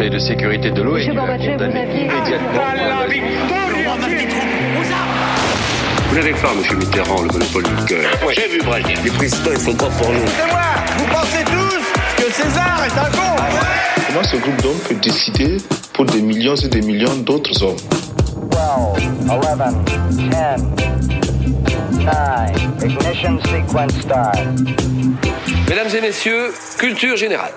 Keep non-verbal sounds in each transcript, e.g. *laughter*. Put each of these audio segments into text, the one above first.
Conseil de sécurité de l'ONU a condamné immédiatement Vous n'avez pas, M. Mitterrand, le monopole du cœur. J'ai vu Brazil. Les présidents, ils sont pas pour nous. C'est moi Vous pensez tous que César est un con Comment ce groupe d'hommes peut décider pour des millions et des millions d'autres hommes 12, 11, 10, 9, ignition sequence start. Mesdames et messieurs, culture générale.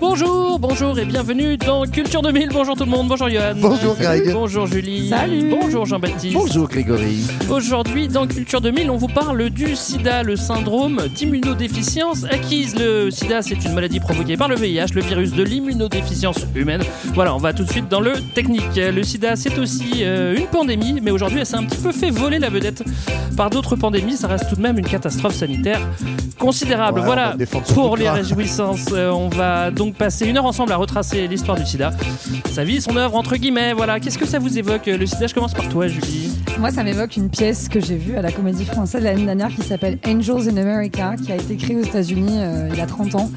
Bonjour, bonjour et bienvenue dans Culture 2000. Bonjour tout le monde, bonjour Johan. Bonjour Greg. Bonjour Julie. Salut. Bonjour Jean-Baptiste. Bonjour Grégory. Aujourd'hui dans Culture 2000, on vous parle du sida, le syndrome d'immunodéficience acquise. Le sida, c'est une maladie provoquée par le VIH, le virus de l'immunodéficience humaine. Voilà, on va tout de suite dans le technique. Le sida, c'est aussi euh, une pandémie, mais aujourd'hui, elle s'est un petit peu fait voler la vedette par d'autres pandémies. Ça reste tout de même une catastrophe sanitaire considérable. Ouais, voilà pour les réjouissances. Euh, on va donc passer une heure ensemble à retracer l'histoire du sida, sa vie, son œuvre, entre guillemets. Voilà, qu'est-ce que ça vous évoque le sida? Je commence par toi, Julie. Moi, ça m'évoque une pièce que j'ai vue à la Comédie Française l'année dernière qui s'appelle Angels in America, qui a été créée aux États-Unis euh, il y a 30 ans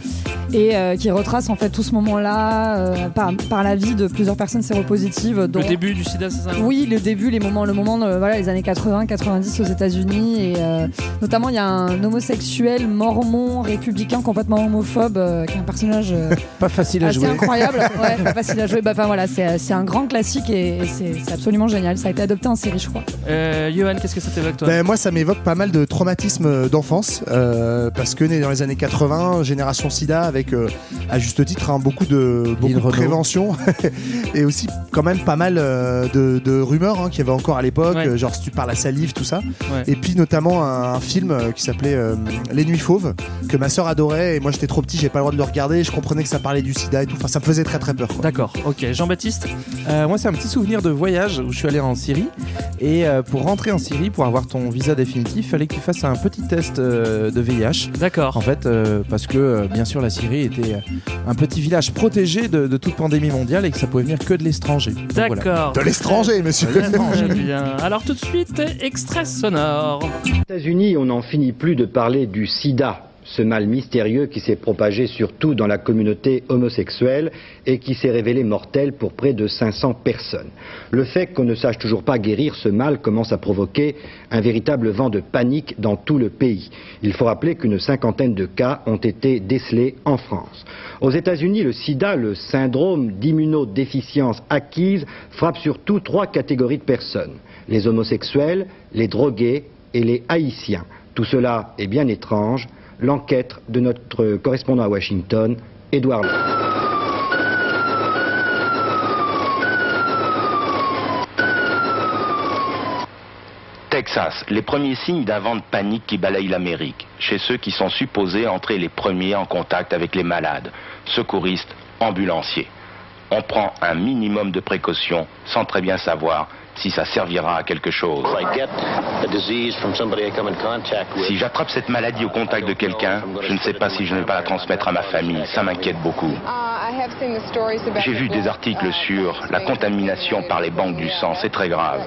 et euh, qui retrace en fait tout ce moment-là euh, par, par la vie de plusieurs personnes séropositives. dont- Le début du sida, c'est ça Oui, le début, les moments, le moment, de, voilà, les années 80-90 aux États-Unis et euh, notamment il y a un homosexuel mormon républicain complètement homophobe euh, qui est un personnage euh, Pas facile à assez jouer. incroyable. *laughs* Ouais, pas facile à jouer. Bah, enfin voilà, c'est c'est un grand classique et, et c'est c'est absolument génial. Ça a été adopté en série, je crois. Euh, Johan, qu'est-ce que ça t'évoque, toi? Ben, moi, ça m'évoque pas mal de traumatismes d'enfance, euh, parce que né dans les années 80, génération SIDA, avec euh, à juste titre hein, beaucoup de beaucoup de prévention *laughs* et aussi quand même pas mal euh, de, de rumeurs hein, qu'il y avait encore à l'époque, Ouais. genre si tu parles à salive, tout ça. Ouais. Et puis notamment un, un film qui s'appelait euh, Les Nuits Fauves que ma sœur adorait et moi j'étais trop petit, j'ai pas le droit de le regarder. Je comprenais que ça parlait du SIDA et tout. Enfin, ça me faisait très très peur. quoi. D'accord, ok. Jean-Baptiste Euh, moi, c'est un petit souvenir de voyage où je suis allé en Syrie. Et euh, pour rentrer en Syrie, pour avoir ton visa définitif, fallait que tu fasses un petit test euh, de VIH. D'accord. En fait, euh, parce que euh, bien sûr, la Syrie était euh, un petit village protégé de, de toute pandémie mondiale et que ça pouvait venir que de l'étranger. Donc, voilà. D'accord. De l'étranger, monsieur. Très bien. Alors tout de suite, extrait sonore. Aux États-Unis, on n'en finit plus de parler du sida, ce mal mystérieux qui s'est propagé surtout dans la communauté homosexuelle et qui s'est révélé mortel pour près de 500 personnes. Le fait qu'on ne sache toujours pas guérir ce mal commence à provoquer un véritable vent de panique dans tout le pays. Il faut rappeler qu'une cinquantaine de cas ont été décelés en France. Aux États-Unis, le sida, le syndrome d'immunodéficience acquise, frappe surtout trois catégories de personnes. Les homosexuels, les drogués et les haïtiens. Tout cela est bien étrange. L'enquête de notre correspondant à Washington, Édouard Long. Texas, les premiers signes d'un vent de panique qui balaye l'Amérique, chez ceux qui sont supposés entrer les premiers en contact avec les malades, secouristes, ambulanciers. On prend un minimum de précautions sans très bien savoir si ça servira à quelque chose. Si j'attrape cette maladie au contact de quelqu'un, je ne sais pas si je ne vais pas la transmettre à ma famille. Ça m'inquiète beaucoup. J'ai vu des articles sur la contamination par les banques du sang. C'est très grave.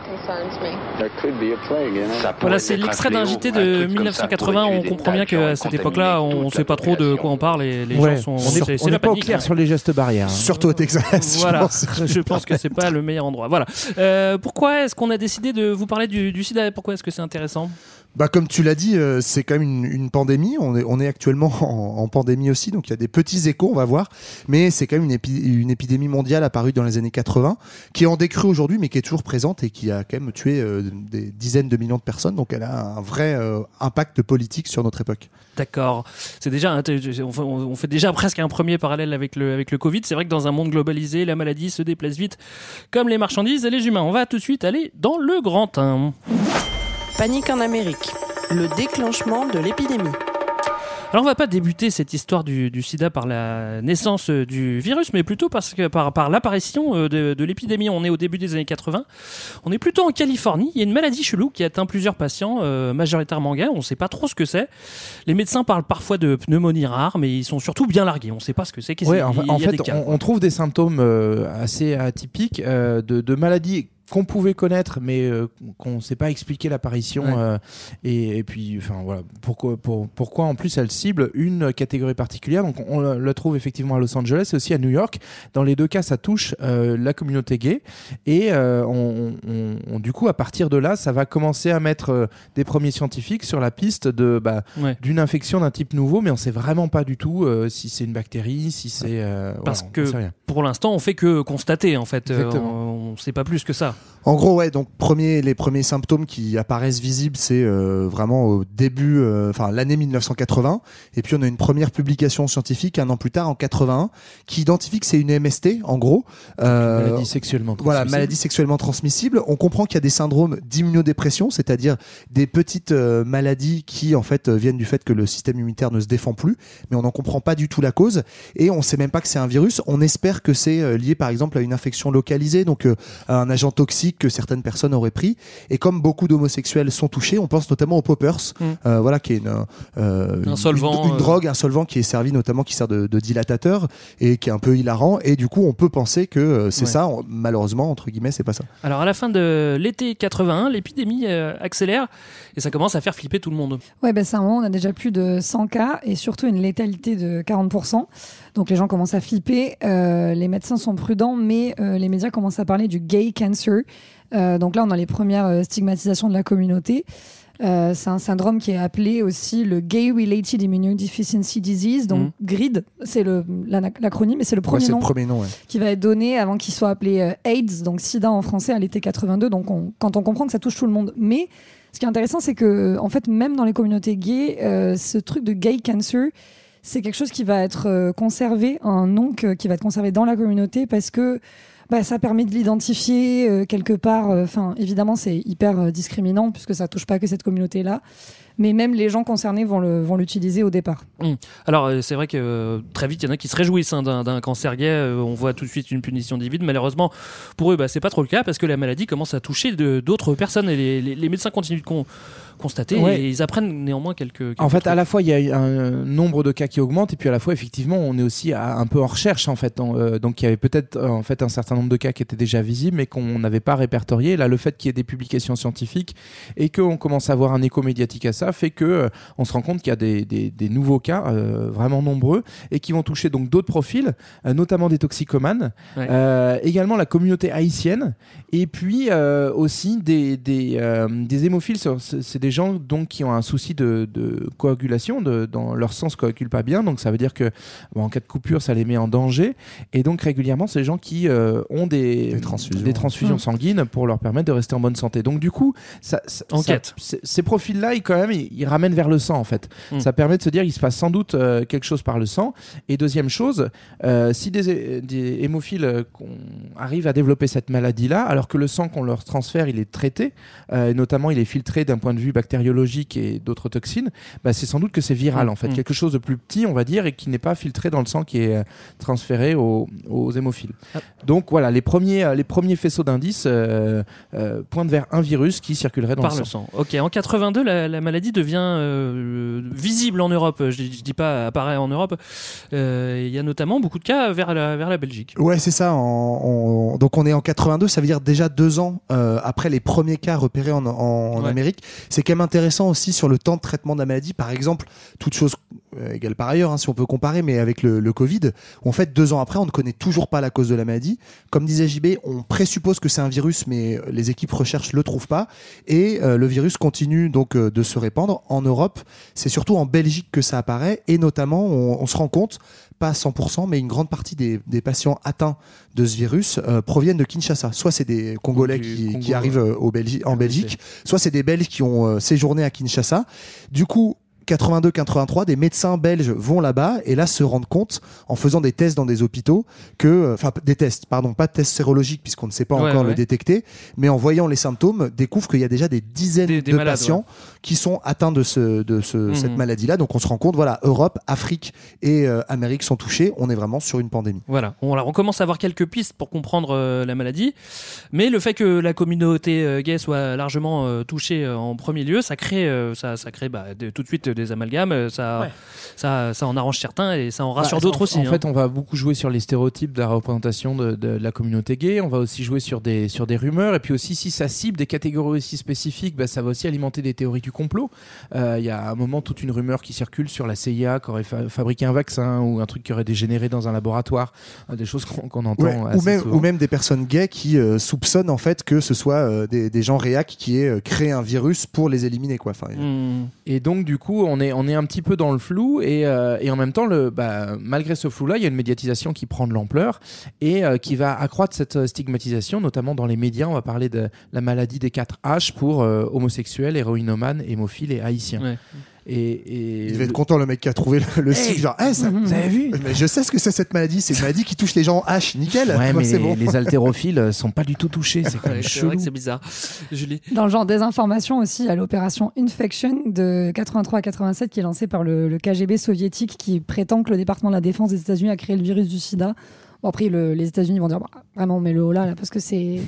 Ça Voilà, c'est l'extrait d'un JT de truc comme ça 1980. pourrait tuer On comprend bien qu'à et cette époque-là, on ne sait pas trop de quoi on parle et les Ouais. gens sont. On c'est- n'est pas au clair sur les gestes barrières. hein. Surtout au Texas. je Voilà, pense. je pense que c'est pas le meilleur endroit. Voilà. Euh, pourquoi est-ce qu'on a décidé de vous parler du, du sida Pourquoi est-ce que c'est intéressant? Bah, comme tu l'as dit, euh, c'est quand même une, pandémie. On est, actuellement *laughs* en, pandémie aussi, donc il y a des petits échos, on va voir. Mais c'est quand même une, épi- une épidémie mondiale apparue dans les années 80, qui est en décrue aujourd'hui, mais qui est toujours présente et qui a quand même tué euh, des dizaines de millions de personnes. Donc elle a un vrai euh, impact politique sur notre époque. D'accord. C'est déjà, un- on fait- on fait déjà presque un premier parallèle avec le, avec le Covid. C'est vrai que dans un monde globalisé, la maladie se déplace vite, comme les marchandises et les humains. On va tout de suite aller dans le grand 1. Panique en Amérique. Le déclenchement de l'épidémie. Alors on va pas débuter cette histoire du, du sida par la naissance euh, du virus, mais plutôt parce que par, par l'apparition euh, de, de l'épidémie. On est au début des années 80. On est plutôt en Californie. Il y a une maladie chelou qui atteint plusieurs patients, euh, majoritairement gays. On ne sait pas trop ce que c'est. Les médecins parlent parfois de pneumonie rare, mais ils sont surtout bien largués. On ne sait pas ce que c'est. Ouais, qu'il en, y a en fait, on, on trouve des symptômes euh, assez atypiques euh, de, de maladies qu'on pouvait connaître, mais euh, qu'on ne sait pas expliquer l'apparition. Ouais. euh, et, et puis, enfin voilà, pourquoi, pour- pourquoi en plus elle cible une catégorie particulière. Donc on le le trouve effectivement à Los Angeles et aussi à New York. Dans les deux cas, ça touche euh, la communauté gay. Et on, on- on- du coup, à partir de là, ça va commencer à mettre des premiers scientifiques sur la piste de bah, Ouais. d'une infection d'un type nouveau, mais on sait vraiment pas du tout si c'est une bactérie, si c'est Parce voilà, on que pour l'instant, on fait que constater en fait. On ne sait pas plus que ça. En gros, ouais, donc premier, les premiers symptômes qui apparaissent visibles, c'est euh, vraiment au début, euh, enfin l'année 1980. Et puis on a une première publication scientifique un an plus tard, en 81, qui identifie que c'est une MST, en gros. Euh, maladie sexuellement Voilà, transmissible. maladie sexuellement transmissible. On comprend qu'il y a des syndromes d'immunodépression, c'est-à-dire des petites maladies qui en fait viennent du fait que le système immunitaire ne se défend plus, mais on n'en comprend pas du tout la cause et on sait même pas que c'est un virus. On espère que c'est lié par exemple à une infection localisée, donc à un agent toxique que certaines personnes auraient pris. Et comme beaucoup d'homosexuels sont touchés, on pense notamment aux poppers, Mm. euh, voilà, qui est une, euh, Un une- solvant, une, une euh, drogue, un solvant qui est servi notamment, qui sert de, de dilatateur et qui est un peu hilarant. Et du coup, on peut penser que euh, c'est Ouais. ça. On- Malheureusement, entre guillemets, c'est pas ça. Alors à la fin de l'été 81, l'épidémie euh, accélère et ça commence à faire flipper tout le monde. Ouais, ben c'est un moment, on a déjà plus de 100 cas et surtout une létalité de 40%. Donc les gens commencent à flipper, euh, les médecins sont prudents, mais euh, les médias commencent à parler du gay cancer. Euh, donc là, on a les premières euh, stigmatisations de la communauté. Euh, c'est un syndrome qui est appelé aussi le Gay Related Immunodeficiency Disease, donc GRID, c'est le- la- l'acronyme, et c'est le Ouais, premier le nom premier nom. ouais. qui va être donné avant qu'il soit appelé euh, AIDS, donc SIDA en français à l'été 82. Donc on- quand on comprend que ça touche tout le monde. Mais ce qui est intéressant, c'est que en fait, même dans les communautés gays, euh, ce truc de gay cancer, c'est quelque chose qui va être conservé, un nom que- qui va être conservé dans la communauté parce que bah, ça permet de l'identifier euh, quelque part. Enfin, évidemment, c'est hyper euh, discriminant puisque ça touche pas que cette communauté-là. Mais même les gens concernés vont le- vont l'utiliser au départ. Hum. Alors euh, c'est vrai que euh, très vite il y en a qui se réjouissent hein, d'un d'un cancer gay. Euh, on voit tout de suite une punition divine. Malheureusement pour eux, bah, c'est pas trop le cas parce que la maladie commence à toucher d'autres personnes et les, les- les médecins continuent de con- constater Ouais. et ils apprennent néanmoins quelques. quelques En fait, trucs. à la fois, il y a un nombre de cas qui augmente, et puis à la fois, effectivement, on est aussi à- un peu en recherche, en fait. En, euh, donc, il y avait peut-être euh, en fait un certain nombre de cas qui étaient déjà visibles, mais qu'on n'avait pas répertoriés. Là, le fait qu'il y ait des publications scientifiques et qu'on commence à avoir un écho médiatique à ça, fait que euh, on se rend compte qu'il y a des, des- des nouveaux cas euh, vraiment nombreux et qui vont toucher donc d'autres profils, euh, notamment des toxicomanes, Ouais. euh, également la communauté haïtienne, et puis euh, aussi des, des, euh, des hémophiles. C'est des gens donc qui ont un souci de, de coagulation, de, dans leur sang se coagule pas bien, donc ça veut dire que bon, en cas de coupure, ça les met en danger. Et donc régulièrement, c'est des gens qui euh, ont des, Des transfusions. des transfusions Mm. sanguines pour leur permettre de rester en bonne santé. Donc du coup, ça, ça- ça- ces profils-là, ils quand même, ils, ils ramènent vers le sang en fait. Mm. Ça permet de se dire, il se passe sans doute euh, quelque chose par le sang. Et deuxième chose, euh, si des, hé- des hémophiles euh, qu'on arrive à développer cette maladie-là, alors que le sang qu'on leur transfère, il est traité, et notamment il est filtré d'un point de vue bactériologique et d'autres toxines, bah, c'est sans doute que c'est viral Mm. en fait, Mm. quelque chose de plus petit, on va dire, et qui n'est pas filtré dans le sang qui est transféré aux, aux hémophiles. Ah. Donc voilà, les premiers, les premiers faisceaux d'indices pointent vers un virus qui circulerait dans par le le sang. sang. Ok, en 82, la, la maladie devient euh, visible en Europe. Je, je dis pas apparaît en Europe. Euh, Il y a notamment beaucoup de cas vers la, vers la Belgique. Ouais, c'est ça. en- en- donc on est en 82, ça veut dire déjà deux ans euh, après les premiers cas repérés en, en- en Ouais. Amérique. C'est quand même intéressant aussi sur le temps de traitement de la maladie. Par exemple, toute chose euh, égale par ailleurs, hein, si on peut comparer, mais avec le, le Covid, où en fait deux ans après, on ne connaît toujours pas la cause de la maladie. Comme disait JB, on présuppose que c'est un virus, mais les équipes recherche le trouvent pas, et euh, le virus continue donc euh, de se répandre en Europe. C'est surtout en Belgique que ça apparaît, et notamment, on, on se rend compte pas à 100%, mais une grande partie des, des patients atteints de ce virus euh, proviennent de Kinshasa. Soit c'est des Congolais qui, Congo, qui arrivent euh, au Belgi- en RDC. Belgique, soit c'est des Belges qui ont euh, séjourné à Kinshasa. Du coup, 82-83, des médecins belges vont là-bas et là se rendent compte, en faisant des tests dans des hôpitaux, que, euh, enfin des tests, pardon, pas de tests sérologiques puisqu'on ne sait pas Ouais, encore ouais. le détecter, mais en voyant les symptômes, découvrent qu'il y a déjà des dizaines Des- des de malades, patients qui sont atteints de, ce, de ce, Mhm. cette maladie-là. Donc on se rend compte, voilà, Europe, Afrique et euh, Amérique sont touchés. On est vraiment sur une pandémie. Voilà, on, alors on commence à avoir quelques pistes pour comprendre euh, la maladie, mais le fait que la communauté euh, gay soit largement touchée en premier lieu, ça crée, ça, ça crée bah, de- tout de suite des amalgames, euh, ça, Ouais. ça, ça en arrange certains et ça en rassure Bah, d'autres en- aussi. En hein. fait, on va beaucoup jouer sur les stéréotypes de la représentation de, de la communauté gay. On va aussi jouer sur des, sur des rumeurs. Et puis aussi, si ça cible des catégories aussi spécifiques, bah, ça va aussi alimenter des théories du complot. Euh, Il y a un moment toute une rumeur qui circule sur la CIA qui aurait fa- fabriqué un vaccin ou un truc qui aurait dégénéré dans un laboratoire. Euh, Des choses qu'on entend Ouais, assez ou, même, souvent. ou même des personnes gays qui euh, soupçonnent en fait que ce soit euh, des, des gens réac qui aient euh, créé un virus pour les éliminer quoi. Enfin, Hmm. Et donc du coup, on est on est un petit peu dans le flou et, euh, et en même temps, le, bah, malgré ce flou-là, il y a une médiatisation qui prend de l'ampleur et euh, qui va accroître cette euh, stigmatisation, notamment dans les médias. On va parler de la maladie des 4 H pour homosexuels, héroïnomanes, hémophiles et haïtiens. Et, et il devait être content le mec qui a trouvé le, le Hey, cycle genre Eh, ça- vous avez vu mais je sais ce que c'est cette maladie c'est une maladie qui touche les gens en H nickel Ouais, Moi, mais les, bon les *laughs* haltérophiles euh, sont pas du tout touchés. C'est quand Ouais, même c'est vrai chelou. que c'est bizarre. Julie. Dans le genre désinformation aussi, à l'opération Infection de 83 à 87 qui est lancée par le, le KGB soviétique qui prétend que le département de la défense des États-Unis a créé le virus du sida. Bon, après, le- les États-Unis vont dire bah, vraiment, on met le haut là, là, parce que c'est.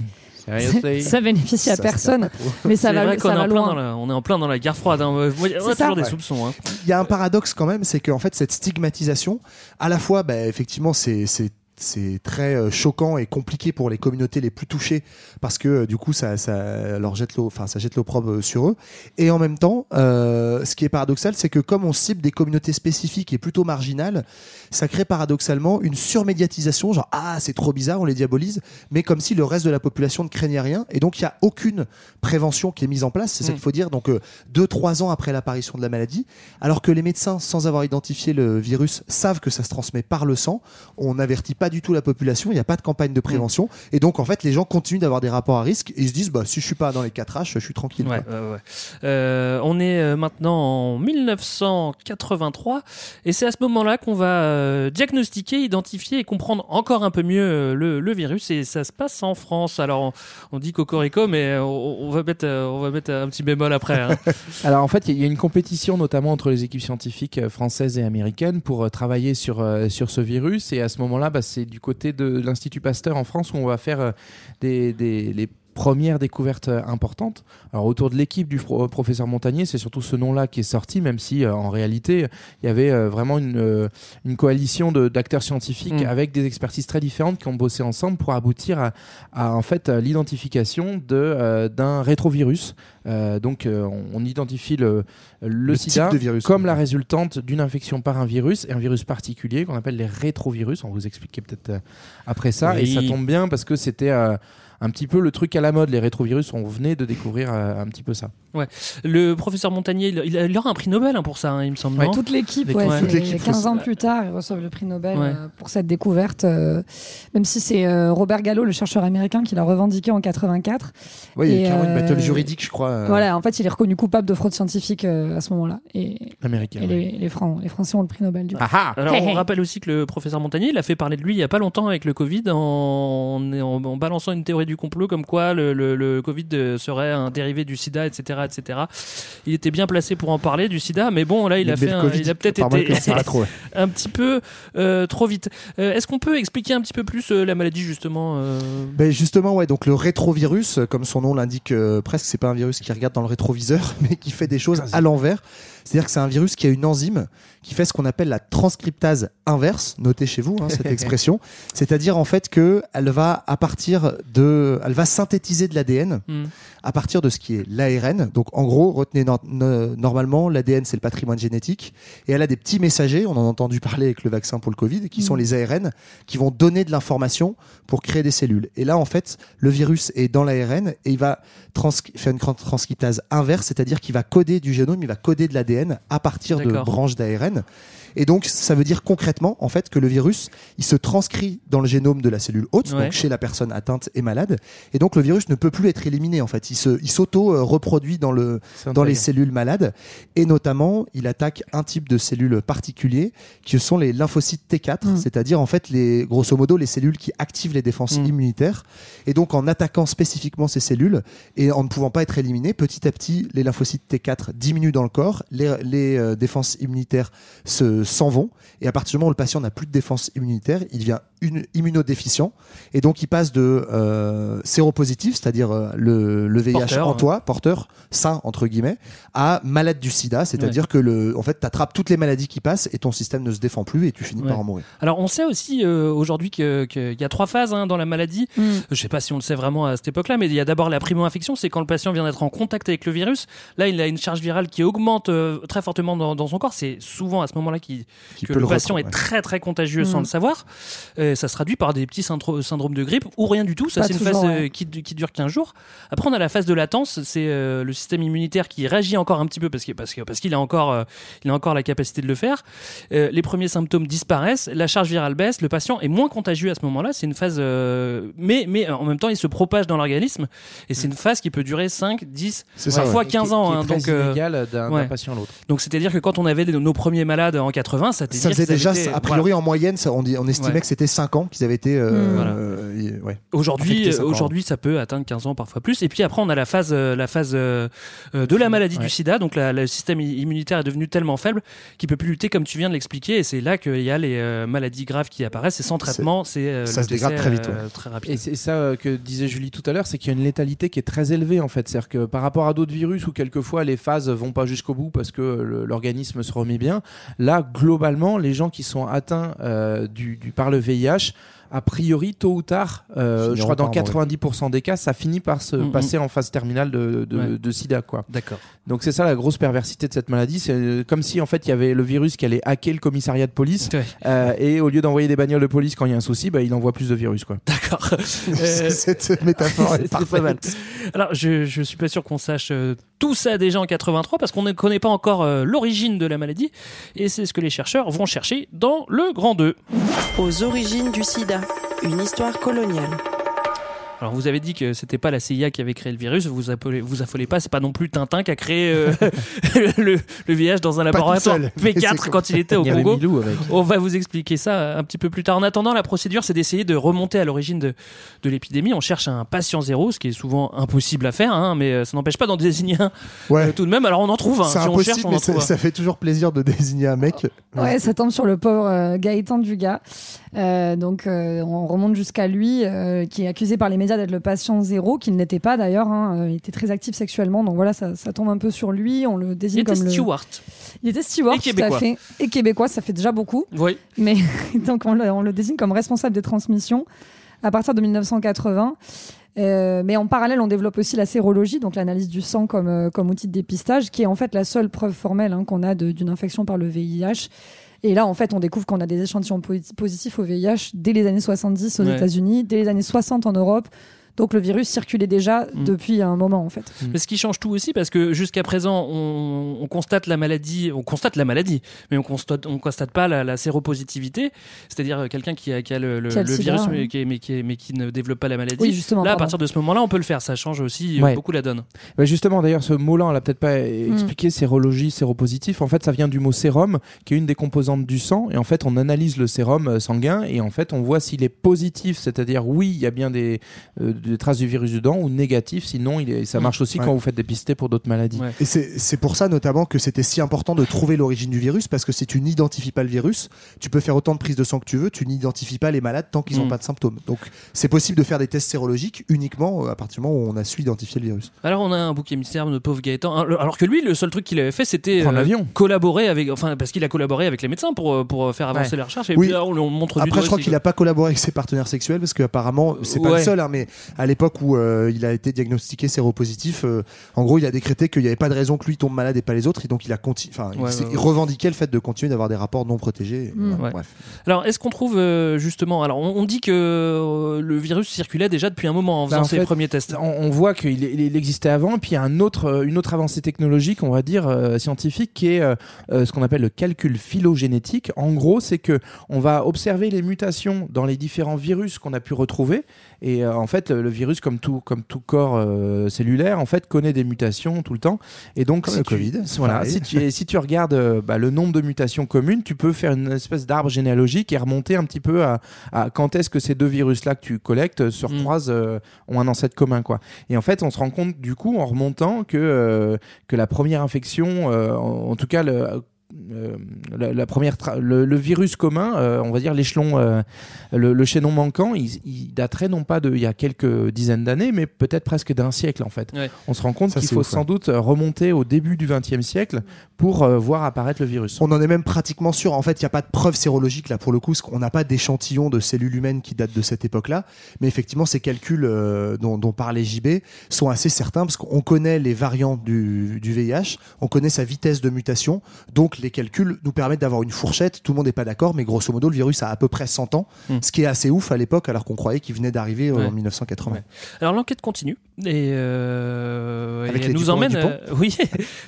Seriously *laughs* ça bénéficie à Ça, personne, mais ça C'est va, vrai qu'on ça est, va en plein loin. dans la, on est en plein dans la guerre froide. hein. Moi, On a C'est ça. toujours des Ouais. soupçons. hein. Il y a un paradoxe quand même, c'est qu'en fait cette stigmatisation, à la fois, bah, effectivement, c'est c'est c'est très euh, choquant et compliqué pour les communautés les plus touchées parce que euh, du coup ça, ça leur jette l'eau enfin ça jette l'opprobre euh, sur eux et en même temps euh, ce qui est paradoxal c'est que comme on cible des communautés spécifiques et plutôt marginales ça crée paradoxalement une surmédiatisation genre ah c'est trop bizarre on les diabolise mais comme si le reste de la population ne craignait rien et donc il y a aucune prévention qui est mise en place c'est ça Mm. qu'il faut dire donc euh, deux trois ans après l'apparition de la maladie alors que les médecins sans avoir identifié le virus savent que ça se transmet par le sang on n'avertit pas du tout la population il n'y a pas de campagne de prévention et donc en fait les gens continuent d'avoir des rapports à risque et ils se disent bah si je suis pas dans les 4 H je suis tranquille ouais, ouais. Euh, on est euh, maintenant en 1983 et c'est à ce moment-là qu'on va euh, diagnostiquer, identifier et comprendre encore un peu mieux euh, le, virus et ça se passe en France. Alors on, on dit cocorico mais euh, on, va mettre un petit bémol après. hein. *laughs* Alors en fait, il y a une compétition notamment entre les équipes scientifiques françaises et américaines pour travailler sur, sur ce virus. Et à ce moment-là, bah, c'est du côté de l'Institut Pasteur en France où on va faire des, des- les premières découvertes euh, importantes. Alors autour de l'équipe du pro- professeur Montagnier, c'est surtout ce nom-là qui est sorti, même si euh, en réalité, il y avait euh, vraiment une, euh, une coalition d'acteurs scientifiques Mm. avec des expertises très différentes qui ont bossé ensemble pour aboutir à, à, en fait l'identification de d'un rétrovirus. Donc on, on identifie le, le, Le sida virus. comme la résultante d'une infection par un virus et un virus particulier qu'on appelle les rétrovirus. On vous expliquer peut-être après ça. Oui. Et ça tombe bien parce que c'était un petit peu le truc à la mode. Les rétrovirus, on venait de découvrir euh, un petit peu ça. Le professeur Montagnier, il, il, il aura un prix Nobel hein, pour ça, hein, il me semble. non Toute l'équipe, ouais, ouais. c'est Toute l'équipe, 15 faut- ans plus tard, ils reçoivent le prix Nobel Ouais. euh, pour cette découverte. euh, même si c'est euh, Robert Gallo, le chercheur américain, qui l'a revendiqué en 84. Ouais, il y a carrément une battle juridique je crois euh, Voilà, en fait, il est reconnu coupable de fraude scientifique euh, à ce moment-là. Et, Américain. et ouais. les, les, Fran- les Français ont le prix Nobel du coup. Ah ah Alors, on rappelle aussi que le professeur Montagnier, il a fait parler de lui il y a pas longtemps avec le Covid en, en, en balançant une théorie du complot comme quoi le, le, le Covid euh, serait un dérivé du sida, etc., etc. Il était bien placé pour en parler du sida, mais bon, là, il a fait, le un- Covid, il a peut-être été *laughs* un petit peu euh, trop vite. Euh, Est-ce qu'on peut expliquer un petit peu plus euh, la maladie justement Ben justement, ouais, donc le rétrovirus, comme son nom l'indique presque, c'est pas un virus qui regarde dans le rétroviseur, *laughs* mais qui fait des choses à l'envers. C'est-à-dire que c'est un virus qui a une enzyme qui fait ce qu'on appelle la transcriptase inverse. Notez chez vous hein, cette *laughs* expression. C'est-à-dire en fait que elle va à partir de, elle va synthétiser de l'ADN hmm. À partir de ce qui est l'ARN. Donc en gros, retenez no- no- normalement, l'ADN c'est le patrimoine génétique et elle a des petits messagers, on en a entendu parler avec le vaccin pour le Covid, qui sont Mhm. les ARN qui vont donner de l'information pour créer des cellules. Et là en fait, le virus est dans l'ARN et il va faire une transcriptase inverse, c'est-à-dire qu'il va coder du génome, il va coder de l'ADN à partir de branches d'ARN. Et donc, ça veut dire concrètement, en fait, que le virus, il se transcrit dans le génome de la cellule hôte, Ouais. donc chez la personne atteinte et malade. Et donc, le virus ne peut plus être éliminé, en fait. Il se, il s'auto-reproduit dans le, dans les cellules malades. Et notamment, il attaque un type de cellules particulier, qui sont les lymphocytes T4, Mm. c'est-à-dire, en fait, les, grosso modo, les cellules qui activent les défenses Mm. immunitaires. Et donc, en attaquant spécifiquement ces cellules, et en ne pouvant pas être éliminées, petit à petit, les lymphocytes T4 diminuent dans le corps, les, les euh, défenses immunitaires se, s'en vont. Et à partir du moment où le patient n'a plus de défense immunitaire, il devient une, immunodéficient. Et donc, il passe de euh, séropositif, c'est-à-dire euh, le, le, VIH Porteur, en toi, porteur, sain, entre guillemets, à malade du sida, c'est-à-dire que le, en fait, tu attrapes toutes les maladies qui passent et ton système ne se défend plus et tu finis Ouais. par en mourir. Alors on sait aussi euh, aujourd'hui que- qu'il y a trois phases hein, dans la maladie. Mm. Je sais pas si on le sait vraiment à cette époque-là, mais il y a d'abord la primo-infection, c'est quand le patient vient d'être en contact avec le virus. Là, il a une charge virale qui augmente euh, très fortement dans, dans son corps. C'est souvent à ce moment-là qu'il- Qui que le, le patient est ouais. très très contagieux Mm. sans le savoir. Euh, ça se traduit par des petits syndro- syndromes de grippe ou rien du tout. Ça, c'est une phase ouais. euh, qui, qui dure 15 jours. Après, on a la phase de latence. C'est euh, le système immunitaire qui réagit encore un petit peu parce qu'il parce que, parce qu'il a encore euh, il a encore la capacité de le faire. Euh, les premiers symptômes disparaissent, la charge virale baisse, le patient est moins contagieux à ce moment-là. C'est une phase, euh, mais, mais en même temps, il se propage dans l'organisme et c'est une phase qui peut durer 5, 10, C'est ça, parfois qui- 15 ans. qui est hein. très donc, euh, inégal d'un ouais. d'un patient à l'autre. donc c'est-à-dire que quand on avait nos premiers malades en 80, ça, Ça faisait déjà, a priori, en moyenne, ça, on, dit- on estimait Ouais. que c'était 5 ans qu'ils avaient été. euh, Mm. Voilà. euh, ouais. Aujourd'hui, aujourd'hui, ça peut atteindre 15 ans, parfois plus. Et puis après, on a la phase, euh, la phase de la maladie Ouais. du SIDA. Donc la- le système immunitaire est devenu tellement faible qu'il peut plus lutter, comme tu viens de l'expliquer. Et c'est là qu'il y a les maladies graves qui apparaissent. Et sans traitement, c'est euh, ça le se dégrade décès, très vite, euh, très rapide. Et c'est ça que disait Julie tout à l'heure, c'est qu'il y a une létalité qui est très élevée en fait. C'est-à-dire que par rapport à d'autres virus où quelquefois les phases vont pas jusqu'au bout parce que l'organisme se remet bien, là globalement les gens qui sont atteints euh, du, du- par le VIH, a priori tôt ou tard, euh, je crois dans par mourir. 90% des cas, ça finit par se Mm, passer en phase terminale de, de, Ouais. de SIDA quoi. D'accord. Donc c'est ça la grosse perversité de cette maladie, c'est euh, comme si en fait il y avait le virus qui allait hacker le commissariat de police Ouais. euh, et au lieu d'envoyer des bagnoles de police quand il y a un souci, bah, il envoie plus de virus quoi. D'accord. *laughs* Cette métaphore est *laughs* C'est pas mal. parfaite. Alors, je, je suis pas sûr qu'on sache euh, tout ça déjà en 83 parce qu'on ne connaît pas encore euh, l'origine de la maladie et c'est ce que les chercheurs vont chercher dans le grand 2. Aux origines du sida, une histoire coloniale. Alors, vous avez dit que c'était pas la CIA qui avait créé le virus, vous appelez, vous affolez pas, c'est pas non plus Tintin qui a créé euh, *laughs* le, le VIH dans un laboratoire seul. Mais *laughs* c'est P4 con. quand il était au Il Congo. On va vous expliquer ça un petit peu plus tard. En attendant, la procédure, c'est d'essayer de remonter à l'origine de, de l'épidémie. On cherche un patient zéro, ce qui est souvent impossible à faire, hein, mais euh, ça n'empêche pas d'en désigner un Ouais. euh, tout de même. Alors on en trouve un. C'est Si on impossible, cherche, on mais en ça, trouve ça fait toujours plaisir de désigner un mec. Ouais, ça tombe sur le pauvre euh, Gaëtan Dugas. Euh, donc, euh, on remonte jusqu'à lui, euh, qui est accusé par les médias d'être le patient zéro, qu'il n'était pas d'ailleurs. hein. Euh, Il était très actif sexuellement, donc voilà, ça, ça tombe un peu sur lui. On le Il désigne était comme le. Stewart. Il était steward, Et tout à fait. Et québécois, ça fait déjà beaucoup. Oui. Mais *laughs* donc on le, on le désigne comme responsable des transmissions à partir de 1980. Euh, mais en parallèle, on développe aussi la sérologie, donc l'analyse du sang comme, euh, comme outil de dépistage, qui est en fait la seule preuve formelle hein, qu'on a d'une infection par le VIH. Et là, en fait, on découvre qu'on a des échantillons po- positifs au VIH dès les années 70 aux Ouais. États-Unis, dès les années 60 en Europe. Donc le virus circulait déjà Mm. depuis un moment, en fait. Mais ce qui change tout aussi, parce que jusqu'à présent, on, on constate la maladie, on constate la maladie, mais on constate, on constate pas la, la séropositivité, c'est-à-dire euh, quelqu'un qui a, qui a le, le- Qui a le le sida, virus, mais qui, est- mais, qui est- mais qui ne développe pas la maladie. Oui, justement, Là, à partir de ce moment-là, on peut le faire. Ça change aussi euh, Ouais. beaucoup la donne. Bah, justement, d'ailleurs, ce mot-là, on l'a peut-être pas Mm. expliqué, sérologie, séropositif. En fait, ça vient du mot sérum, qui est une des composantes du sang. Et en fait, on analyse le sérum euh, sanguin et en fait, on voit s'il est positif, c'est-à-dire oui, il y a bien des, euh, des traces du virus dedans, ou négatif, sinon il est, ça Mm. marche aussi Ouais. quand vous faites dépister pour d'autres maladies. Ouais. Et c'est c'est pour ça notamment que c'était si important de trouver l'origine du virus, parce que si tu n'identifies pas le virus, tu peux faire autant de prises de sang que tu veux, tu n'identifie pas les malades tant qu'ils n'ont Mm. pas de symptômes. Donc c'est possible de faire des tests sérologiques uniquement euh, à partir du moment où on a su identifier le virus. Alors, on a un bouc émissaire, notre pauvre Gaëtan. Alors alors que lui, le seul truc qu'il avait fait, c'était Prendre l'avion. collaborer avec, enfin, parce qu'il a collaboré avec les médecins pour, euh, pour faire avancer Ouais. la recherche. Et Oui. puis là, on, on montre Après, je crois aussi, qu'il n'a pas collaboré avec ses partenaires sexuels parce qu'apparemment, c'est pas Ouais. le seul, hein, mais à l'époque où euh, il a été diagnostiqué séropositif, euh, en gros, il a décrété qu'il n'y avait pas de raison que lui tombe malade et pas les autres, et donc il a conti- il Ouais, ouais, revendiquait le fait de continuer d'avoir des rapports non protégés. Mm. Voilà, Ouais. Bref. Alors, est-ce qu'on trouve euh, justement Alors, on, on dit que euh, le virus circulait déjà depuis un moment en Bah, faisant en ses fait, premiers tests. On, on voit qu'il il- il existait avant, et puis il y a un autre, une autre avancée technologique, on va dire euh, scientifique, qui est ce qu'on appelle le calcul phylogénétique. En gros, c'est que on va observer les mutations dans les différents virus qu'on a pu retrouver, et euh, en fait, le, le virus, comme tout, comme tout corps euh, cellulaire, en fait, connaît des mutations tout le temps. Et donc, Comme si le tu, Covid, voilà, si tu, si tu regardes euh, bah, le nombre de mutations communes, tu peux faire une espèce d'arbre généalogique et remonter un petit peu à, à quand est-ce que ces deux virus-là que tu collectes euh, se Mm. recroisent, euh, ont un ancêtre commun, quoi. Et en fait, on se rend compte du coup en remontant que, euh, que la première infection, euh, en, en tout cas le- euh, la, la première le, le virus commun, euh, on va dire l'échelon, euh, le, le chaînon manquant, il, il daterait non pas de il y a quelques dizaines d'années, mais peut-être presque d'un siècle en fait. Ouais. On se rend compte qu'il faut ouf, sans ouais. doute remonter au début du XXe siècle pour euh, voir apparaître le virus. On en est même pratiquement sûr. En fait, il n'y a pas de preuve sérologique là pour le coup, parce qu'on n'a pas d'échantillon de cellules humaines qui datent de cette époque-là. Mais effectivement, ces calculs euh, dont, dont parlait JB sont assez certains, parce qu'on connaît les variants du, du VIH, on connaît sa vitesse de mutation, donc les calculs nous permettent d'avoir une fourchette. Tout le monde n'est pas d'accord, mais grosso modo, le virus a à peu près 100 ans, Mm. ce qui est assez ouf à l'époque, alors qu'on croyait qu'il venait d'arriver Ouais. en 1980. Ouais. Alors l'enquête continue et, euh, et elle nous emmène, euh, *laughs* oui,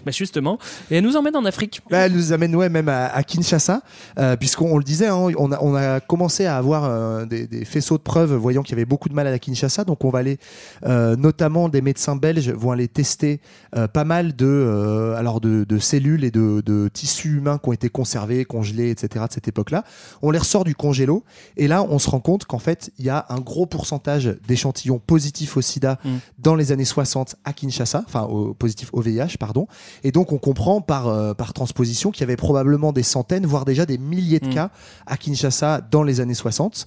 bah justement, et elle nous emmène en Afrique. Bah, elle nous amène ouais, même à, à Kinshasa, euh, puisqu'on on le disait, hein, on, a, on a commencé à avoir des, des faisceaux de preuves voyant qu'il y avait beaucoup de malades à Kinshasa. Donc on va aller, notamment des médecins belges vont aller tester pas mal de, alors de, de cellules et de, de tissus humains qui ont été conservés, congelés, etc. de cette époque-là. On les ressort du congélo et là on se rend compte qu'en fait il y a un gros pourcentage d'échantillons positifs au SIDA Mm. Dans les années 60 à Kinshasa, enfin au, positif au VIH, pardon. Et donc on comprend par, euh, par transposition qu'il y avait probablement des centaines, voire déjà des milliers de Mm. cas à Kinshasa dans les années 60.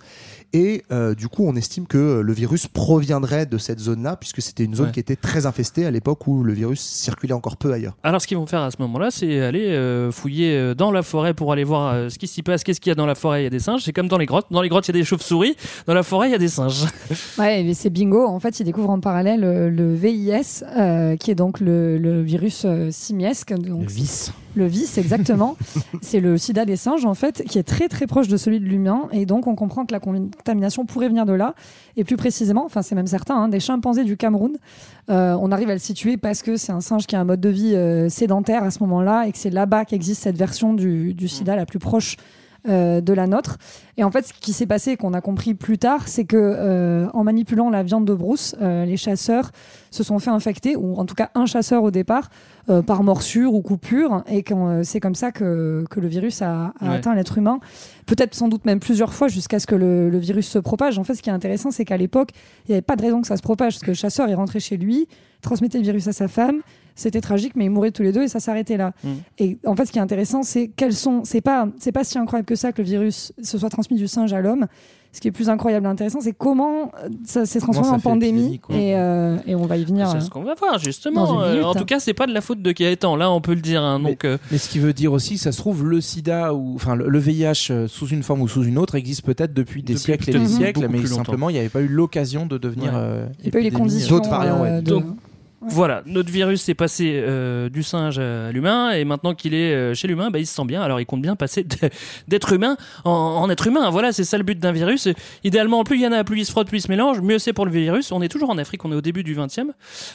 Et euh, du coup, on estime que le virus proviendrait de cette zone-là, puisque c'était une zone Ouais. qui était très infestée à l'époque où le virus circulait encore peu ailleurs. Alors ce qu'ils vont faire à ce moment-là, c'est aller euh, fouiller euh, dans la forêt pour aller voir euh, ce qui s'y passe, qu'est-ce qu'il y a dans la forêt. Il y a des singes, c'est comme dans les grottes. Dans les grottes, il y a des chauves-souris. Dans la forêt, il y a des singes. *laughs* Ouais, mais c'est bingo. En fait, ils découvrent en parallèle le VIS, euh, qui est donc le, le virus simiesque. Donc, Le vice. Le vice, exactement. *laughs* c'est le sida des singes, en fait, qui est très très proche de celui de l'humain. Et donc, on comprend que la contamination pourrait venir de là. Et plus précisément, enfin, c'est même certain, hein, des chimpanzés du Cameroun. Euh, on arrive à le situer parce que c'est un singe qui a un mode de vie euh, sédentaire à ce moment-là et que c'est là-bas qu'existe cette version du, du sida la plus proche euh, de la nôtre. Et en fait, ce qui s'est passé, qu'on a compris plus tard, c'est que euh, en manipulant la viande de brousse, euh, les chasseurs se sont fait infecter, ou en tout cas un chasseur au départ, euh, par morsure ou coupure, et euh, c'est comme ça que, que le virus a, a Ouais. atteint l'être humain. Peut-être sans doute même plusieurs fois jusqu'à ce que le, le virus se propage. En fait, ce qui est intéressant, c'est qu'à l'époque, il n'y avait pas de raison que ça se propage, parce que le chasseur est rentré chez lui, transmettait le virus à sa femme. C'était tragique, mais ils mouraient tous les deux et ça s'arrêtait là. Mm. Et en fait, ce qui est intéressant, c'est quels sont. C'est pas, c'est pas si incroyable que ça que le virus se soit transmis du singe à l'homme. Ce qui est plus incroyable et intéressant, c'est comment euh, ça s'est transformé ça en pandémie. Et, euh, et on va y venir. C'est euh. ce qu'on va voir justement. Euh, en tout cas, c'est pas de la faute de Gaëtan. Là, on peut le dire. hein, donc, euh, Mais ce qui veut dire aussi, ça se trouve, le sida ou enfin le, le VIH euh, sous une forme ou sous une autre existe peut-être depuis des Depuis siècles et des siècles, mais simplement il n'y avait pas eu l'occasion de devenir. Ouais. euh, Il n'y a pas eu les conditions. D'autres variants, ouais. de- Donc, Voilà, notre virus est passé euh, du singe à l'humain et maintenant qu'il est euh, chez l'humain, bah, il se sent bien. Alors il compte bien passer *laughs* d'être humain en, en être humain. Voilà, c'est ça le but d'un virus. Idéalement, plus il y en a, plus il se frotte, plus il se mélange, mieux c'est pour le virus. On est toujours en Afrique, on est au début du 20e.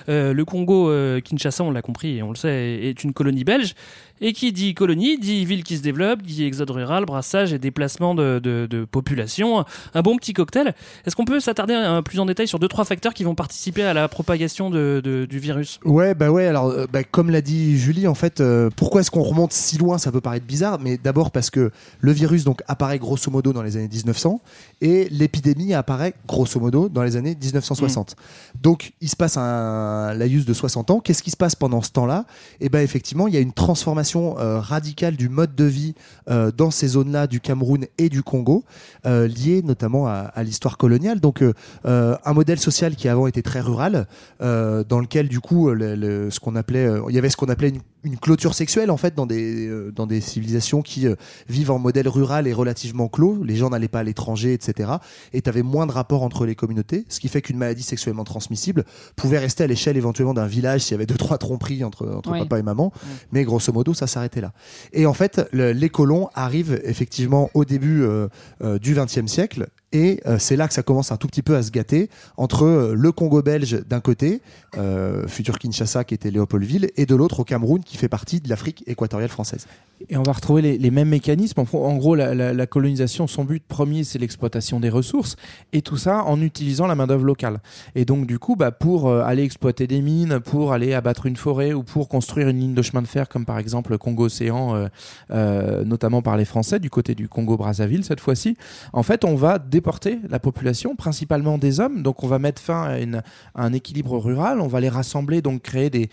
Euh, le Congo, euh, Kinshasa, on l'a compris et on le sait, est une colonie belge. Et qui dit colonie, dit ville qui se développe, dit exode rural, brassage et déplacement de, de, de population. Un bon petit cocktail. Est-ce qu'on peut s'attarder un plus en détail sur deux trois facteurs qui vont participer à la propagation de, du virus? Ouais, bah ouais, alors euh, bah, comme l'a dit Julie, en fait, euh, pourquoi est-ce qu'on remonte si loin? Ça peut paraître bizarre, mais d'abord parce que le virus donc apparaît grosso modo dans les années 1900 et l'épidémie apparaît grosso modo dans les années 1960. Donc il se passe un laïus de 60 ans. Qu'est-ce qui se passe pendant ce temps-là? Eh ben effectivement, il y a une transformation euh, radicale du mode de vie euh, dans ces zones-là du Cameroun et du Congo, euh, liée notamment à, l'histoire coloniale. Donc euh, un modèle social qui avant était très rural, dans lequel du coup il y avait ce qu'on appelait une, une clôture sexuelle en fait dans des euh, dans des civilisations qui euh, vivent en modèle rural et relativement clos. Les gens n'allaient pas à l'étranger, etc. Et tu avais moins de rapports entre les communautés, ce qui fait qu'une maladie sexuellement transmissible pouvait rester à l'échelle éventuellement d'un village s'il y avait deux trois tromperies entre entre Ouais. papa et maman. Mais grosso modo, ça s'arrêtait là. Et en fait, le- les colons arrivent effectivement au début euh, euh, du XXe siècle. Et euh, c'est là que ça commence un tout petit peu à se gâter entre euh, le Congo belge d'un côté, euh, futur Kinshasa qui était Léopoldville, et de l'autre au Cameroun qui fait partie de l'Afrique équatoriale française. Et on va retrouver les, mêmes mécanismes. En, gros, la, colonisation, son but premier, c'est l'exploitation des ressources, et tout ça en utilisant la main-d'œuvre locale. Et donc, du coup, bah, pour euh, aller exploiter des mines, pour aller abattre une forêt, ou pour construire une ligne de chemin de fer, comme par exemple le Congo-Océan, euh, euh, notamment par les Français, du côté du Congo-Brazzaville cette fois-ci, en fait, on va déporter la population, principalement des hommes. Donc, on va mettre fin à, un équilibre rural, on va les rassembler, donc créer des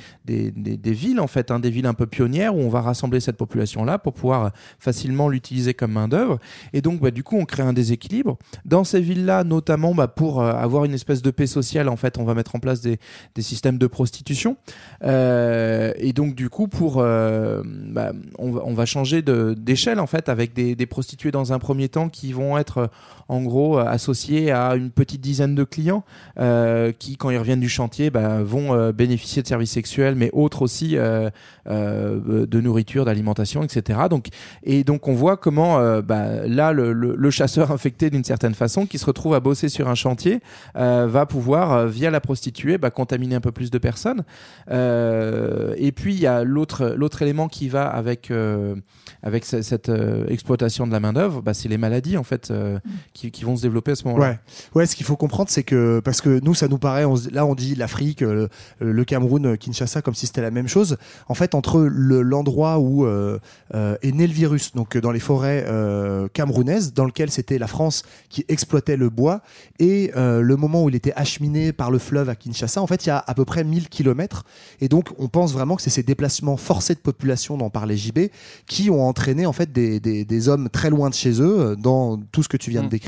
villes, en fait, hein, des villes un peu pionnières, où on va rassembler cette population population-là pour pouvoir facilement l'utiliser comme main d'œuvre. Et donc, bah, du coup, on crée un déséquilibre dans ces villes-là, notamment bah, pour euh, avoir une espèce de paix sociale. En fait, on va mettre en place des, des systèmes de prostitution. Euh, et donc, du coup, pour euh, bah, on, va, on va changer d'échelle en fait avec des, des prostituées dans un premier temps qui vont être en gros euh, associées à une petite dizaine de clients euh, qui, quand ils reviennent du chantier, bah, vont euh, bénéficier de services sexuels, mais autres aussi de nourriture, d'alimentation, etc. Donc, et donc on voit comment bah, là le, le- le chasseur *laughs* infecté d'une certaine façon qui se retrouve à bosser sur un chantier va pouvoir via la prostituée bah, contaminer un peu plus de personnes. Et puis il y a l'autre l'autre élément qui va avec avec ce- cette euh, exploitation de la main d'œuvre, bah, c'est les maladies en fait euh, qui, qui vont se développer à ce moment-là. Ouais, ouais. Ce qu'il faut comprendre, c'est que parce que nous, ça nous paraît, on là, on dit l'Afrique, euh, le, le Cameroun, euh, Kinshasa, comme si c'était la même chose. En fait, entre le- l'endroit où euh, euh, est né le virus, donc dans les forêts euh, camerounaises, dans lequel c'était la France qui exploitait le bois, et euh, le moment où il était acheminé par le fleuve à Kinshasa, en fait, il y a à peu près 1000 kilomètres. Et donc, on pense vraiment que c'est ces déplacements forcés de population dont parlait JB qui ont entraîné en fait des, des, des hommes très loin de chez eux dans tout ce que tu viens de décrire.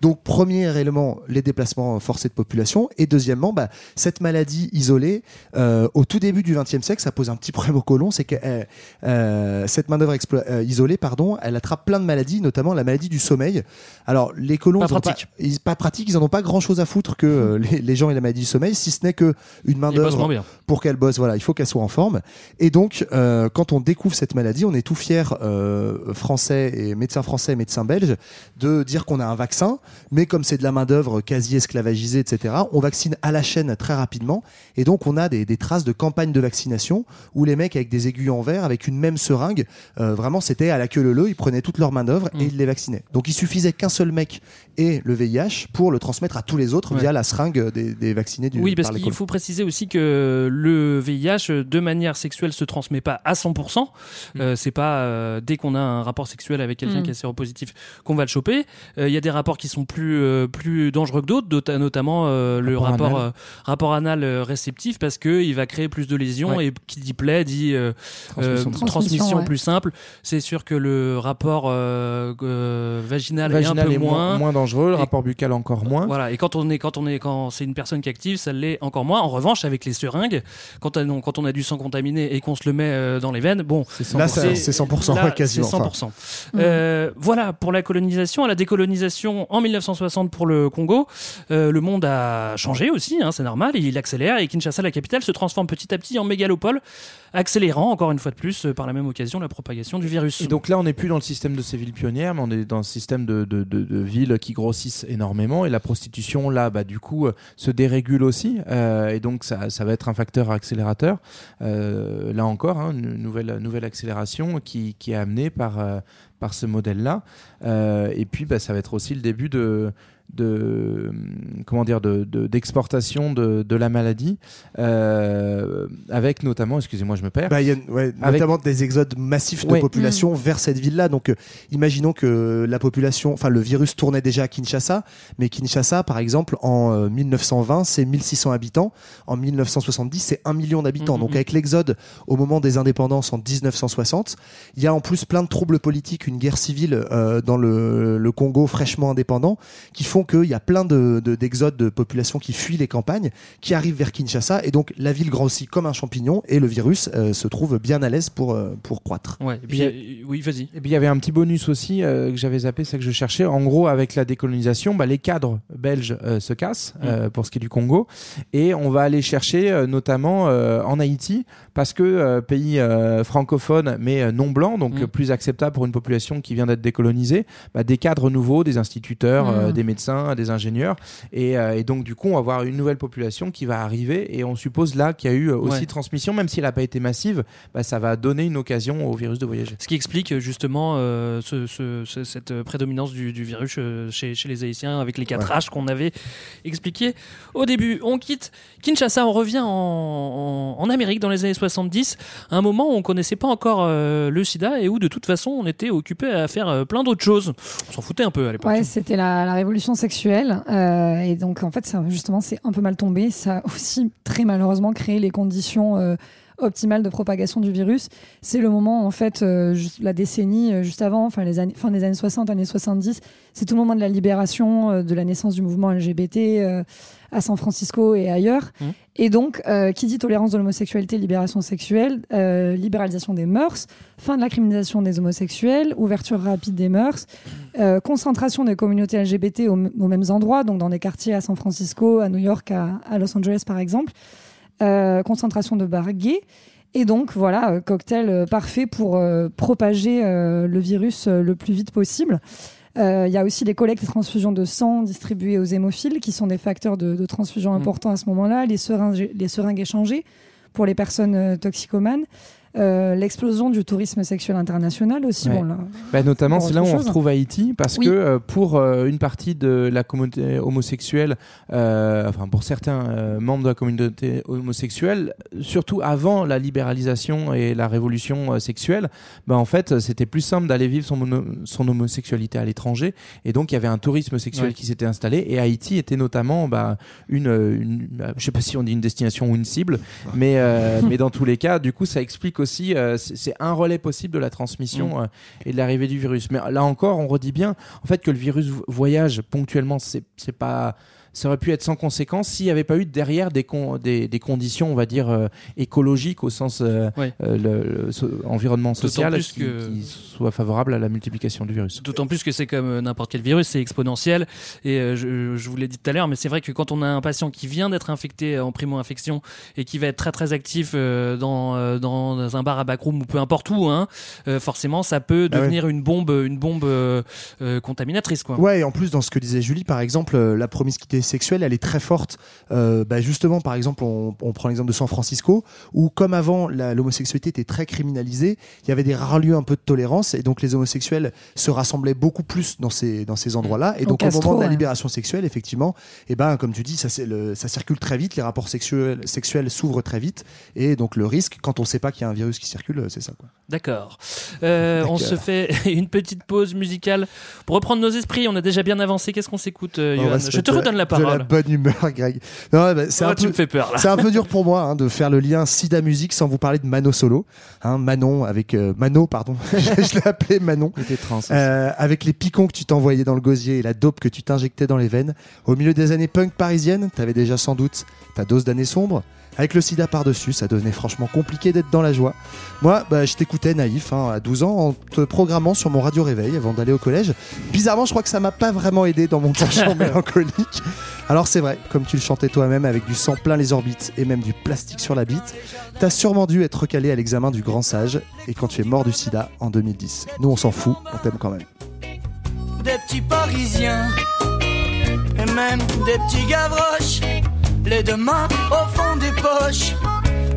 Donc, premier élément, les déplacements forcés de population. Et deuxièmement, bah, cette maladie isolée, euh, au tout début du XXe siècle, ça pose un petit *laughs* problème au colon, c'est que euh, euh, cette main-d'œuvre euh, isolée, pardon, elle attrape plein de maladies, notamment la maladie du sommeil. Alors, les colons, Pas pratique. Pas, ils, pas pratiques, ils en ont pas grand-chose à foutre que euh, *laughs* les, les gens et la maladie du sommeil, si ce n'est que une main Ils bossent d'œuvre moins bien. pour qu'elle bosse, voilà, il faut qu'elle soit en forme. Et donc, euh, quand on découvre cette maladie, on est tout fiers, euh, français et médecins français et médecins belges, de dire qu'on a un vaccin, mais comme c'est de la main d'œuvre quasi esclavagisée, etc., on vaccine à la chaîne très rapidement. Et donc, on a des, des traces de campagne de vaccination où les mecs avec des aiguilles en verre, avec une même seringue, euh, vraiment, c'était à la queue leu leu, ils prenaient toute leur main d'œuvre et ils les vaccinaient. Donc, il suffisait qu'un seul mec ait le VIH pour le transmettre à tous les autres Ouais. via la seringue des, des vaccinés du Oui, parce qu'il faut préciser aussi que le VIH, de manière sexuelle, se transmet pas à 100%. Euh, c'est pas euh, dès qu'on a un rapport sexuel avec quelqu'un Mm. qui est séropositif qu'on va le choper. Euh, Il y a des rapports qui sont plus, euh, plus dangereux que d'autres, notamment euh, le Rapport rapport, anal. euh, rapport anal euh, réceptif, parce qu'il va créer plus de lésions Ouais. et qui dit plaît dit euh, Transmission euh, de sang. transmission Transmission, ouais. plus simple. C'est sûr que le rapport euh, euh, vaginal, Vaginal est un peu est moins, moins dangereux, le Et- rapport buccal encore moins. voilà, et quand on est quand on est quand c'est une personne qui est active, ça l'est encore moins. En revanche, avec les seringues, quand on, quand on a du sang contaminé et qu'on se le met euh, dans les veines, bon, C'est Là, c'est 100%, là, ouais, quasiment, C'est 100%. Euh, voilà pour la colonisation. À la décolonisation en 1960 pour le Congo, euh, le monde a changé aussi, hein, c'est normal. Il accélère et Kinshasa, la capitale, se transforme petit à petit en mégalopole, accélérant encore une fois de plus euh, par la même occasion la propagation du virus. Et donc là, on n'est plus dans le système de ces villes pionnières, mais on est dans le système de, villes qui grossissent énormément. Et la prostitution, là, bah, du coup, euh, se dérégule aussi. Et donc, ça, va être un facteur accélérateur. Là encore, hein, une nouvelle, accélération qui, est amenée par ce modèle-là. Euh, et puis, bah, ça va être aussi le début de de comment dire de de- d'exportation de, de la maladie euh, avec notamment excusez-moi je me perds Bah, il y a, ouais, Avec- notamment des exodes massifs de Ouais. population vers cette ville-là. Donc, euh, imaginons que la population, enfin, le virus tournait déjà à Kinshasa, mais Kinshasa, par exemple, en euh, 1920, c'est 1600 habitants. En 1970, c'est 1 million d'habitants. Mhm. Donc, avec l'exode au moment des indépendances en 1960, il y a en plus plein de troubles politiques, une guerre civile euh, dans le, le Congo fraîchement indépendant, qui font qu'il y a plein de, de- d'exodes de population qui fuient les campagnes, qui arrivent vers Kinshasa, et donc la ville grossit comme un champignon, et le virus euh, se trouve bien à l'aise pour, euh, pour croître. Ouais, et puis, Il y a- euh, oui, vas-y. Et puis il y avait un petit bonus aussi euh, que j'avais zappé, c'est que je cherchais. En gros, avec la décolonisation, bah, les cadres belges euh, se cassent euh, pour ce qui est du Congo, et on va aller chercher euh, notamment euh, en Haïti parce que euh, pays euh, francophone mais euh, non blanc, donc Mm. plus acceptable pour une population qui vient d'être décolonisée, bah, des cadres nouveaux, des instituteurs, euh, des médecins, des ingénieurs, et, euh, et donc du coup on va avoir une nouvelle population qui va arriver, et on suppose là qu'il y a eu euh, aussi Ouais. transmission, même si elle n'a pas été massive, bah, ça va donner une occasion au virus de voyager. Ce qui explique justement euh, ce- ce- ce- cette prédominance du, du virus chez, chez les Haïtiens avec les quatre H qu'on avait expliqué au début. On quitte Kinshasa, on revient en, en- en Amérique dans les années 70, un moment où on connaissait pas encore le sida et où de toute façon on était occupé à faire plein d'autres choses. On s'en foutait un peu à l'époque. Ouais, c'était la, révolution sexuelle. euh, et donc, en fait, justement, c'est un peu mal tombé. Ça a aussi très malheureusement créé les conditions euh, optimale de propagation du virus. C'est le moment, en fait, euh, la décennie euh, juste avant, enfin les fin des années 60, années 70, c'est tout le moment de la libération, de la naissance du mouvement LGBT à San Francisco et ailleurs. Mmh. Et donc, euh, qui dit tolérance de l'homosexualité, libération sexuelle, euh, libéralisation des mœurs, fin de la criminalisation des homosexuels, ouverture rapide des mœurs, euh, concentration des communautés LGBT au- aux mêmes endroits, donc dans des quartiers à San Francisco, à New York, à, à Los Angeles par exemple, concentration de bars gays. Et donc, voilà, cocktail parfait pour propager le virus le plus vite possible. Euh, Il y a aussi les collectes et transfusions de sang distribuées aux hémophiles, qui sont des facteurs de, de transfusion importants à ce moment-là, les seringues, les seringues échangées pour les personnes euh, toxicomanes, Euh, l'explosion du tourisme sexuel international aussi. Ouais. Bon, là, Bah, notamment, c'est là où on retrouve Haïti, parce Oui. que euh, pour euh, une partie de la communauté homosexuelle, euh, enfin pour certains euh, membres de la communauté homosexuelle, surtout avant la libéralisation et la révolution euh, sexuelle, bah, en fait, c'était plus simple d'aller vivre son, son homosexualité à l'étranger, et donc il y avait un tourisme sexuel Ouais. qui s'était installé, et Haïti était notamment bah, une, une bah, je sais pas si on dit une destination ou une cible, mais, euh, mais dans tous les cas, du coup, ça explique aussi, euh, c'est un relais possible de la transmission Mm. euh, et de l'arrivée du virus. Mais là encore, on redit bien, en fait, que le virus vo- voyage ponctuellement, c'est pas. Ça aurait pu être sans conséquence s'il n'y avait pas eu derrière des, con- des, des conditions, on va dire, euh, écologiques au sens euh, Ouais. euh, le, le so- environnement D'autant social plus qui, que- qui soit favorable à la multiplication du virus. D'autant plus que c'est comme n'importe quel virus, c'est exponentiel. Et euh, je, je vous l'ai dit tout à l'heure, mais c'est vrai que quand on a un patient qui vient d'être infecté en primo-infection et qui va être très très actif euh, dans, euh, dans un bar à backroom ou peu importe où, hein, euh, forcément ça peut Ah ouais. devenir une bombe, une bombe euh, euh, contaminatrice. Quoi. Ouais, et en plus, dans ce que disait Julie, par exemple, euh, la promiscuité sexuelle, elle est très forte. Euh, bah, justement, par exemple, on, on prend l'exemple de San Francisco, où comme avant, l'homosexualité était très criminalisée, il y avait des rares lieux un peu de tolérance, et donc les homosexuels se rassemblaient beaucoup plus dans ces, dans ces endroits-là. Et donc, au moment de la libération sexuelle, effectivement, et ben, comme tu dis, ça, c'est le- ça circule très vite, les rapports sexuels, sexuels s'ouvrent très vite, et donc le risque, quand on sait pas qu'il y a un virus qui circule, c'est ça. D'accord. Euh, on se fait *laughs* une petite pause musicale pour reprendre nos esprits. On a déjà bien avancé. Qu'est-ce qu'on s'écoute, euh, Je te redonne la De la bonne humeur, *laughs* Greg. Non, bah, c'est Oh, un tu peu- me fais peur là. C'est un peu dur pour moi hein, de faire le lien Sida Musique sans vous parler de Mano Solo. Hein, Manon avec euh, Mano, pardon. *laughs* je l'ai appelé Manon. Il était trans. Euh, avec les picons que tu t'envoyais dans le gosier et la dope que tu t'injectais dans les veines. Au milieu des années punk parisiennes, t'avais déjà sans doute ta dose d'années sombres. Avec le sida par-dessus, ça devenait franchement compliqué d'être dans la joie. Moi, bah, je t'écoutais naïf hein, à 12 ans en te programmant sur mon radio réveil avant d'aller au collège. Bizarrement, je crois que ça m'a pas vraiment aidé dans mon penchant *laughs* mélancolique. Alors c'est vrai, comme tu le chantais toi-même avec du sang plein les orbites et même du plastique sur la bite, t'as sûrement dû être recalé à l'examen du grand sage et quand tu es mort du sida en 2010. Nous on s'en fout, on t'aime quand même. des petits parisiens et même des petits gavroches, les deux mains au fond des poches,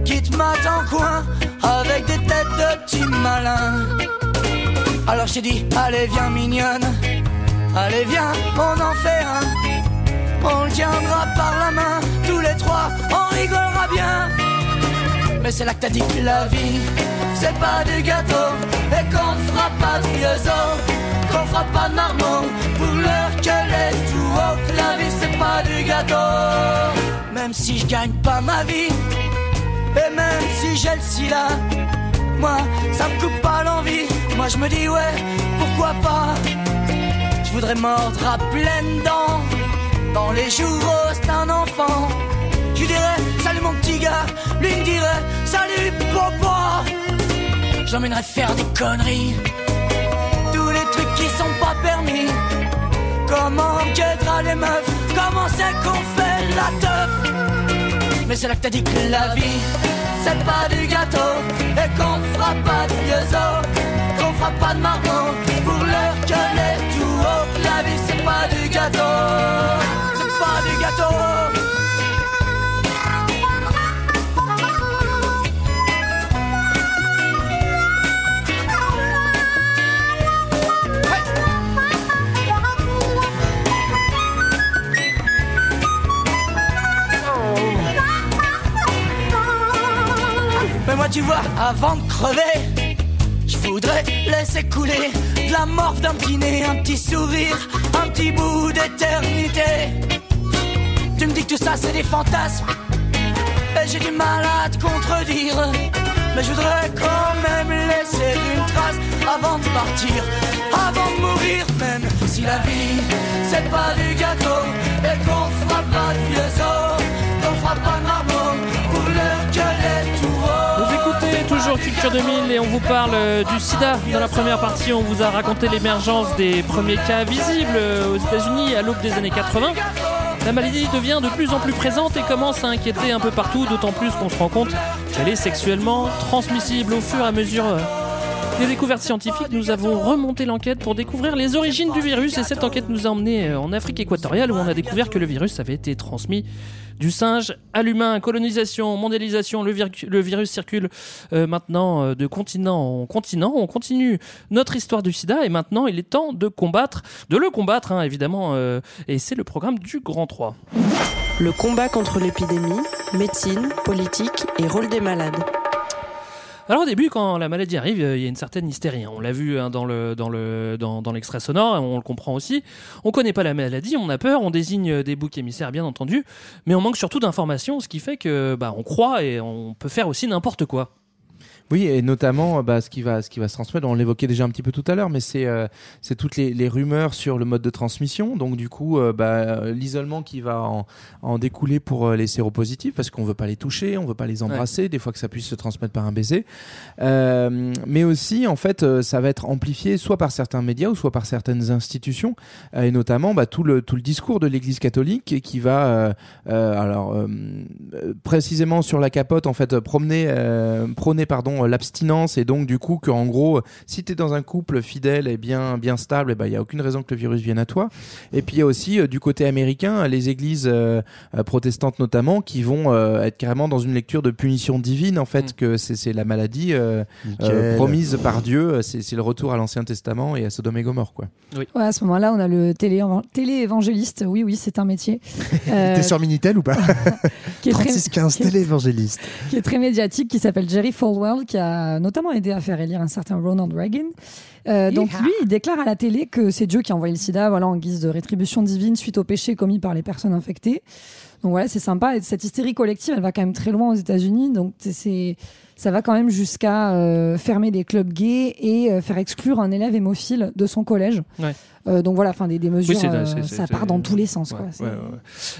qui te en coin avec des têtes de petits malins. Alors je t'ai dit, allez viens mignonne, allez viens, on en fait un. On le tiendra par la main, tous les trois, on rigolera bien. Mais c'est là que t'as dit que la vie, c'est pas du gâteau, et qu'on fera pas de vieux os, qu'on fera pas de marmot, pour l'heure qu'elle est tout haut, que la vie c'est pas du gâteau. Même si je gagne pas ma vie, et même si j'ai le sida, moi ça me coupe pas l'envie, moi je me dis ouais, pourquoi pas, je voudrais mordre à pleines dents, dans les jours d'un enfant. Je dirais salut mon petit gars, lui me dirait salut papa. J'emmènerais faire des conneries, tous les trucs qui sont pas permis. Comment guettera les meufs, comment c'est qu'on fait la teuf. Mais c'est là que t'as dit que la vie, c'est pas du gâteau, et qu'on fera pas de vieux os, qu'on fera pas de marrons, pour l'heure qu'elle est tout haut. La vie, c'est pas du gâteau, c'est pas du gâteau. Mais moi tu vois, avant de crever, je voudrais laisser couler de la morphe d'un petit nez, un petit sourire, un petit bout d'éternité. Tu me dis que tout ça c'est des fantasmes, Et j'ai du mal à te contredire. Mais je voudrais quand même laisser une trace avant de partir, avant de mourir, même si la vie c'est pas du gâteau et qu'on fera pas de vieux os, qu'on fera pas de marmots toujours Culture 2000 et on vous parle euh, du sida. Dans la première partie, on vous a raconté l'émergence des premiers cas visibles euh, aux États-Unis à l'aube des années 80. La maladie devient de plus en plus présente et commence à inquiéter un peu partout, d'autant plus qu'on se rend compte qu'elle est sexuellement transmissible au fur et à mesure euh, des découvertes scientifiques. Nous avons remonté l'enquête pour découvrir les origines du virus et cette enquête nous a emmenés en Afrique équatoriale où on a découvert que le virus avait été transmis du singe à l'humain. Colonisation, mondialisation, le, vir- le virus circule euh, maintenant euh, de continent en continent. On continue notre histoire du sida et maintenant il est temps de combattre, de le combattre hein, évidemment. euh, et c'est le programme du Grand 3. Le combat contre l'épidémie, médecine, politique et rôle des malades. Alors au début, quand la maladie arrive, euh, il y a une certaine hystérie. hein. On l'a vu hein, dans le dans le dans, dans l'extrait sonore, on le comprend aussi. On connaît pas la maladie, on a peur, on désigne euh, des boucs émissaires, bien entendu, mais on manque surtout d'informations, ce qui fait que bah, on croit et on peut faire aussi n'importe quoi. Oui, et notamment bah, ce, qui va, ce qui va se transmettre, on l'évoquait déjà un petit peu tout à l'heure, mais c'est euh, c'est toutes les, les rumeurs sur le mode de transmission. Donc du coup, euh, bah, euh, l'isolement qui va en, en découler pour euh, les séropositifs, parce qu'on veut pas les toucher, on veut pas les embrasser, des fois que ça puisse se transmettre par un baiser. Euh, mais aussi, en fait, euh, ça va être amplifié soit par certains médias ou soit par certaines institutions, euh, et notamment bah, tout, le, tout le discours de l'Église catholique qui va, euh, euh, alors euh, euh, précisément sur la capote, en fait, promener, euh, prôner pardon euh, l'abstinence et donc du coup que en gros, euh, si tu es dans un couple fidèle et bien bien stable, il y a aucune raison que le virus vienne à toi. Et puis il y a aussi euh, du côté américain les églises euh, protestantes notamment qui vont euh, être carrément dans une lecture de punition divine en fait que c'est c'est la maladie euh, euh, promise par Dieu, c'est c'est le retour à l'Ancien Testament et à Sodome et Gomorre quoi. Oui. Ouais, à ce moment-là, on a le télé- télé-évangéliste. Oui, oui, c'est un métier. *laughs* Euh, T'es sur Minitel ou pas *laughs* qui est très- 3615 *laughs* qui est- télé-évangéliste. qui est très médiatique, qui s'appelle Jerry Falwell, qui a notamment aidé à faire élire un certain Ronald Reagan. Euh, donc lui, il déclare à la télé que c'est Dieu qui a envoyé le sida voilà, en guise de rétribution divine suite aux péchés commis par les personnes infectées. Donc voilà, c'est sympa. Et cette hystérie collective, elle va quand même très loin aux États-Unis. Donc c'est- ça va quand même jusqu'à euh, fermer des clubs gays et euh, faire exclure un élève hémophile de son collège. Ouais. Euh, donc voilà, enfin des, des mesures, euh, ça part dans tous les sens. Ouais, ouais,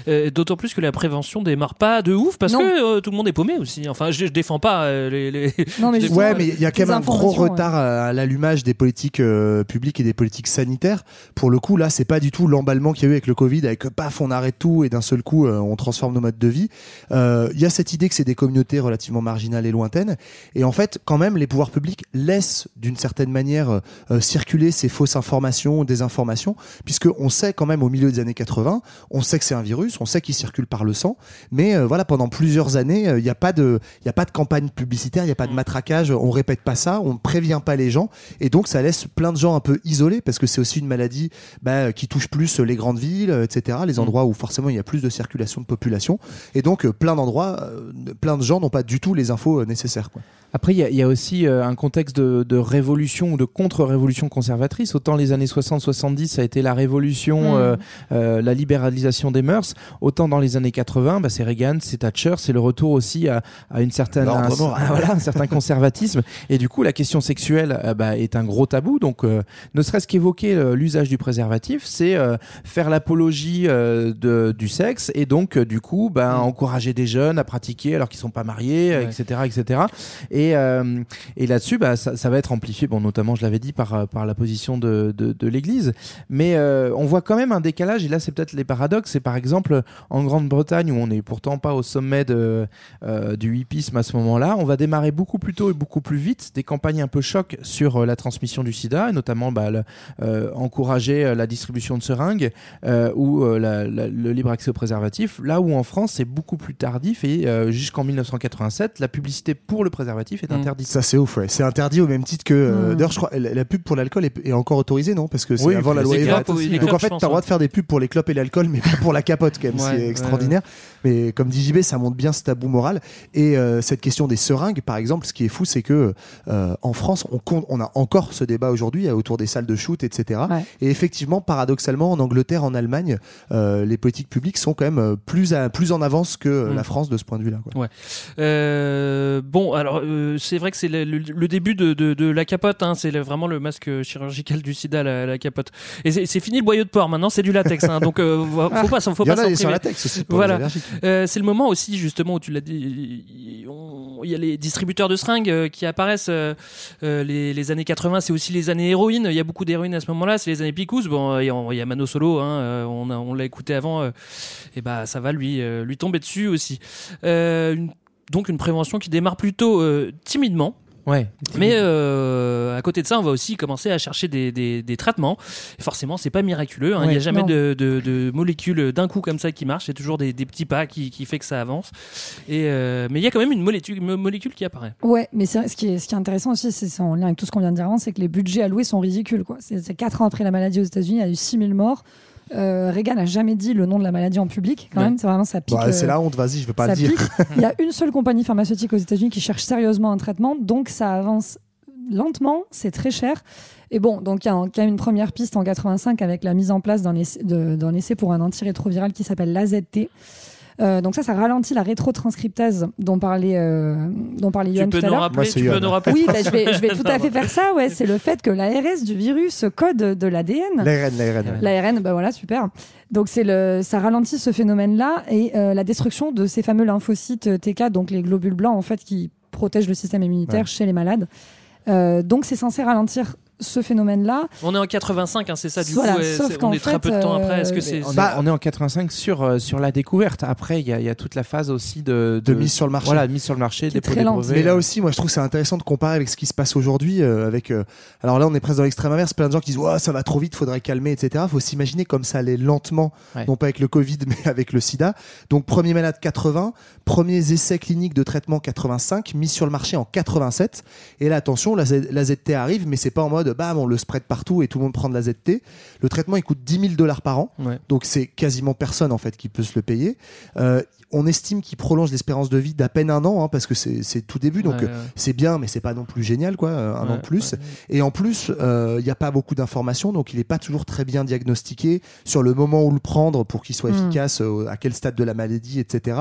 ouais, D'autant plus que la prévention démarre pas de ouf parce Non. que euh, tout le monde est paumé aussi. Enfin, je, je défends pas les. les- Non, *laughs* mais je Ouais, mais il y a quand même un gros retard à, à l'allumage des politiques euh, publiques et des politiques sanitaires. Pour le coup, là, c'est pas du tout l'emballement qu'il y a eu avec le Covid, avec paf, on arrête tout et d'un seul coup, euh, on transforme nos modes de vie. Euh, Il y a cette idée que c'est des communautés relativement marginales et lointaines. Et en fait, quand même, les pouvoirs publics laissent d'une certaine manière euh, circuler ces fausses informations, des informations, puisque on sait quand même au milieu des années 80, on sait que c'est un virus, on sait qu'il circule par le sang, mais euh, voilà, pendant plusieurs années, euh, il n'y a pas de, il a pas de campagne publicitaire, il n'y a pas de matraquage, on répète pas ça, on prévient pas les gens, et donc ça laisse plein de gens un peu isolés parce que c'est aussi une maladie bah, qui touche plus les grandes villes, euh, etc., les endroits où forcément il y a plus de circulation population, et donc euh, plein d'endroits, euh, plein de gens n'ont pas du tout les infos euh, nécessaires. Après, il y, a- il y a aussi euh, un contexte de, de révolution ou de contre-révolution conservatrice. Autant les années 60-70, ça a été la révolution, Mm. euh, euh, la libéralisation des mœurs. Autant dans les années 80, bah, c'est Reagan, c'est Thatcher, c'est le retour aussi à, à une certaine, un, *laughs* voilà, un certain conservatisme. Et du coup, la question sexuelle euh, bah, est un gros tabou. Donc, euh, ne serait-ce qu'évoquer euh, l'usage du préservatif, c'est euh, faire l'apologie euh, de, du sexe et donc, euh, du coup, bah, encourager des jeunes à pratiquer alors qu'ils sont pas mariés, Ouais. etc., etc. Et, euh, et là-dessus, bah, ça, va être amplifié, bon, notamment, je l'avais dit, par, euh, la position de, l'Église. Mais euh, on voit quand même un décalage, et là, c'est peut-être les paradoxes. C'est par exemple en Grande-Bretagne, où on n'est pourtant pas au sommet du hippisme à ce moment-là, on va démarrer beaucoup plus tôt et beaucoup plus vite des campagnes un peu choc sur la transmission du sida, et notamment bah, encourager la distribution de seringues ou le libre accès aux préservatifs. Là où en France, c'est beaucoup plus tardif, et jusqu'en 1987, la publicité pour le préservatif est Mm. interdite. Ça c'est ouf, ouais. c'est interdit au même titre que. euh, Mm. D'ailleurs, je crois la, la pub pour l'alcool est, est encore autorisée, non? Parce que c'est Oui, avant la les loi aussi, les Donc en clopes, fait, je t'as pense, le droit de faire des pubs pour les clopes et l'alcool, mais pas pour la capote, quand même. Ouais, c'est ouais, extraordinaire. Mais comme dit JB, ça montre bien ce tabou moral. Et euh, cette question des seringues, par exemple, ce qui est fou, c'est que euh, en France, on, compte, on a encore ce débat aujourd'hui euh, autour des salles de shoot, etc. Ouais. Et effectivement, paradoxalement, en Angleterre, en Allemagne, euh, les politiques publiques sont quand même euh, plus, à- plus en avance que euh, Mm. la France de ce point de vue-là. quoi. Ouais. Euh, bon, alors euh, c'est vrai que c'est le, le- le début de, de, de la capote. Hein, c'est vraiment le masque chirurgical du SIDA, la, la capote. Et c'est fini le boyau de porc. Maintenant, c'est du latex. Hein, donc, euh, *laughs* faut pas, s'en- faut pas s'en latex aussi pour Voilà. Euh, c'est le moment aussi justement où tu l'as dit. Il y a les distributeurs de seringues euh, qui apparaissent. euh, euh, les, les années 80, c'est aussi les années héroïne. Il y a beaucoup d'héroïne à ce moment-là. C'est les années Picous. Bon, il y a- Mano Solo. Hein, on l'a écouté avant. et bah, ça va lui lui tomber dessus aussi. Une- donc une prévention qui démarre plutôt euh, timidement. Ouais. Mais euh, à côté de ça, on va aussi commencer à chercher des, des, des traitements. Et forcément, c'est pas miraculeux. hein. Il n'y a jamais de, de, de molécules d'un coup comme ça qui marchent. C'est toujours des, des petits pas qui, qui fait que ça avance. Et euh, mais il y a quand même une molécule, qui apparaît. Ouais, mais ce qui, est, ce qui est intéressant aussi, c'est en lien avec tout ce qu'on vient de dire avant, c'est que les budgets alloués sont ridicules. quoi. C'est c'est quatre ans après la maladie aux États-Unis, il y a eu 6000 morts. Euh, Reagan n'a jamais dit le nom de la maladie en public, quand Ouais. même. C'est vraiment ça pique. Bah, c'est euh, la honte, vas-y, je veux pas ça le dire. *laughs* Il y a une seule compagnie pharmaceutique aux États-Unis qui cherche sérieusement un traitement, donc ça avance lentement, c'est très cher. Et bon, donc il y a un- quand même une première piste en 85 avec la mise en place d'un essai, de- essai pour un antirétroviral qui s'appelle l'AZT. Euh, donc ça, ça ralentit la rétrotranscriptase dont parlait, euh, dont parlait peux tout à l'heure. tu peux nous rappeler. Oui, bah, je, vais, je vais *laughs* tout à fait faire ça. Ouais, c'est le fait que l'ARS du virus code de l'ADN. L'ARN, l'ARN. L'ARN, bah voilà, super. Donc c'est le, ça ralentit ce phénomène-là et euh, la destruction de ces fameux lymphocytes euh, TK, donc les globules blancs en fait qui protègent le système immunitaire Ouais. chez les malades. Euh, donc c'est censé ralentir ce phénomène-là. On est en 85, hein, c'est ça. Du Voilà, coup, sauf qu'en on est très peu de temps après. Est-ce que euh, c'est On, est- Bah- on est en 85 sur, euh, sur la découverte. Après, il y, a- il y a toute la phase aussi de, De mise sur le marché. Voilà, mise sur le marché, est des lente. brevets. Mais là aussi, moi, je trouve que c'est intéressant de comparer avec ce qui se passe aujourd'hui. euh, avec, euh, alors là, on est presque dans l'extrême inverse. Plein de gens qui disent, ouais, ça va trop vite, faudrait calmer, etc. Faut s'imaginer comme ça allait lentement, Ouais. non pas avec le Covid, *laughs* mais avec le SIDA. Donc, premier malade 80, premiers essais cliniques de traitement 85, mis sur le marché en 87. Et là, attention, la, Z- la ZT arrive, mais c'est pas en mode, bam, on le spread partout et tout le monde prend de la ZT. Le traitement, il coûte 10 000 dollars par an. Ouais. Donc c'est quasiment personne en fait qui peut se le payer. Euh, on estime qu'il prolonge l'espérance de vie d'à peine un an, hein, parce que c'est tout début, donc Ouais, euh, ouais. c'est bien, mais c'est pas non plus génial, quoi, euh, un Ouais, an de plus. ouais. Et en plus, euh, il n'y a pas beaucoup d'informations, donc il n'est pas toujours très bien diagnostiqué sur le moment où le prendre pour qu'il soit Mm. efficace, euh, à quel stade de la maladie, etc.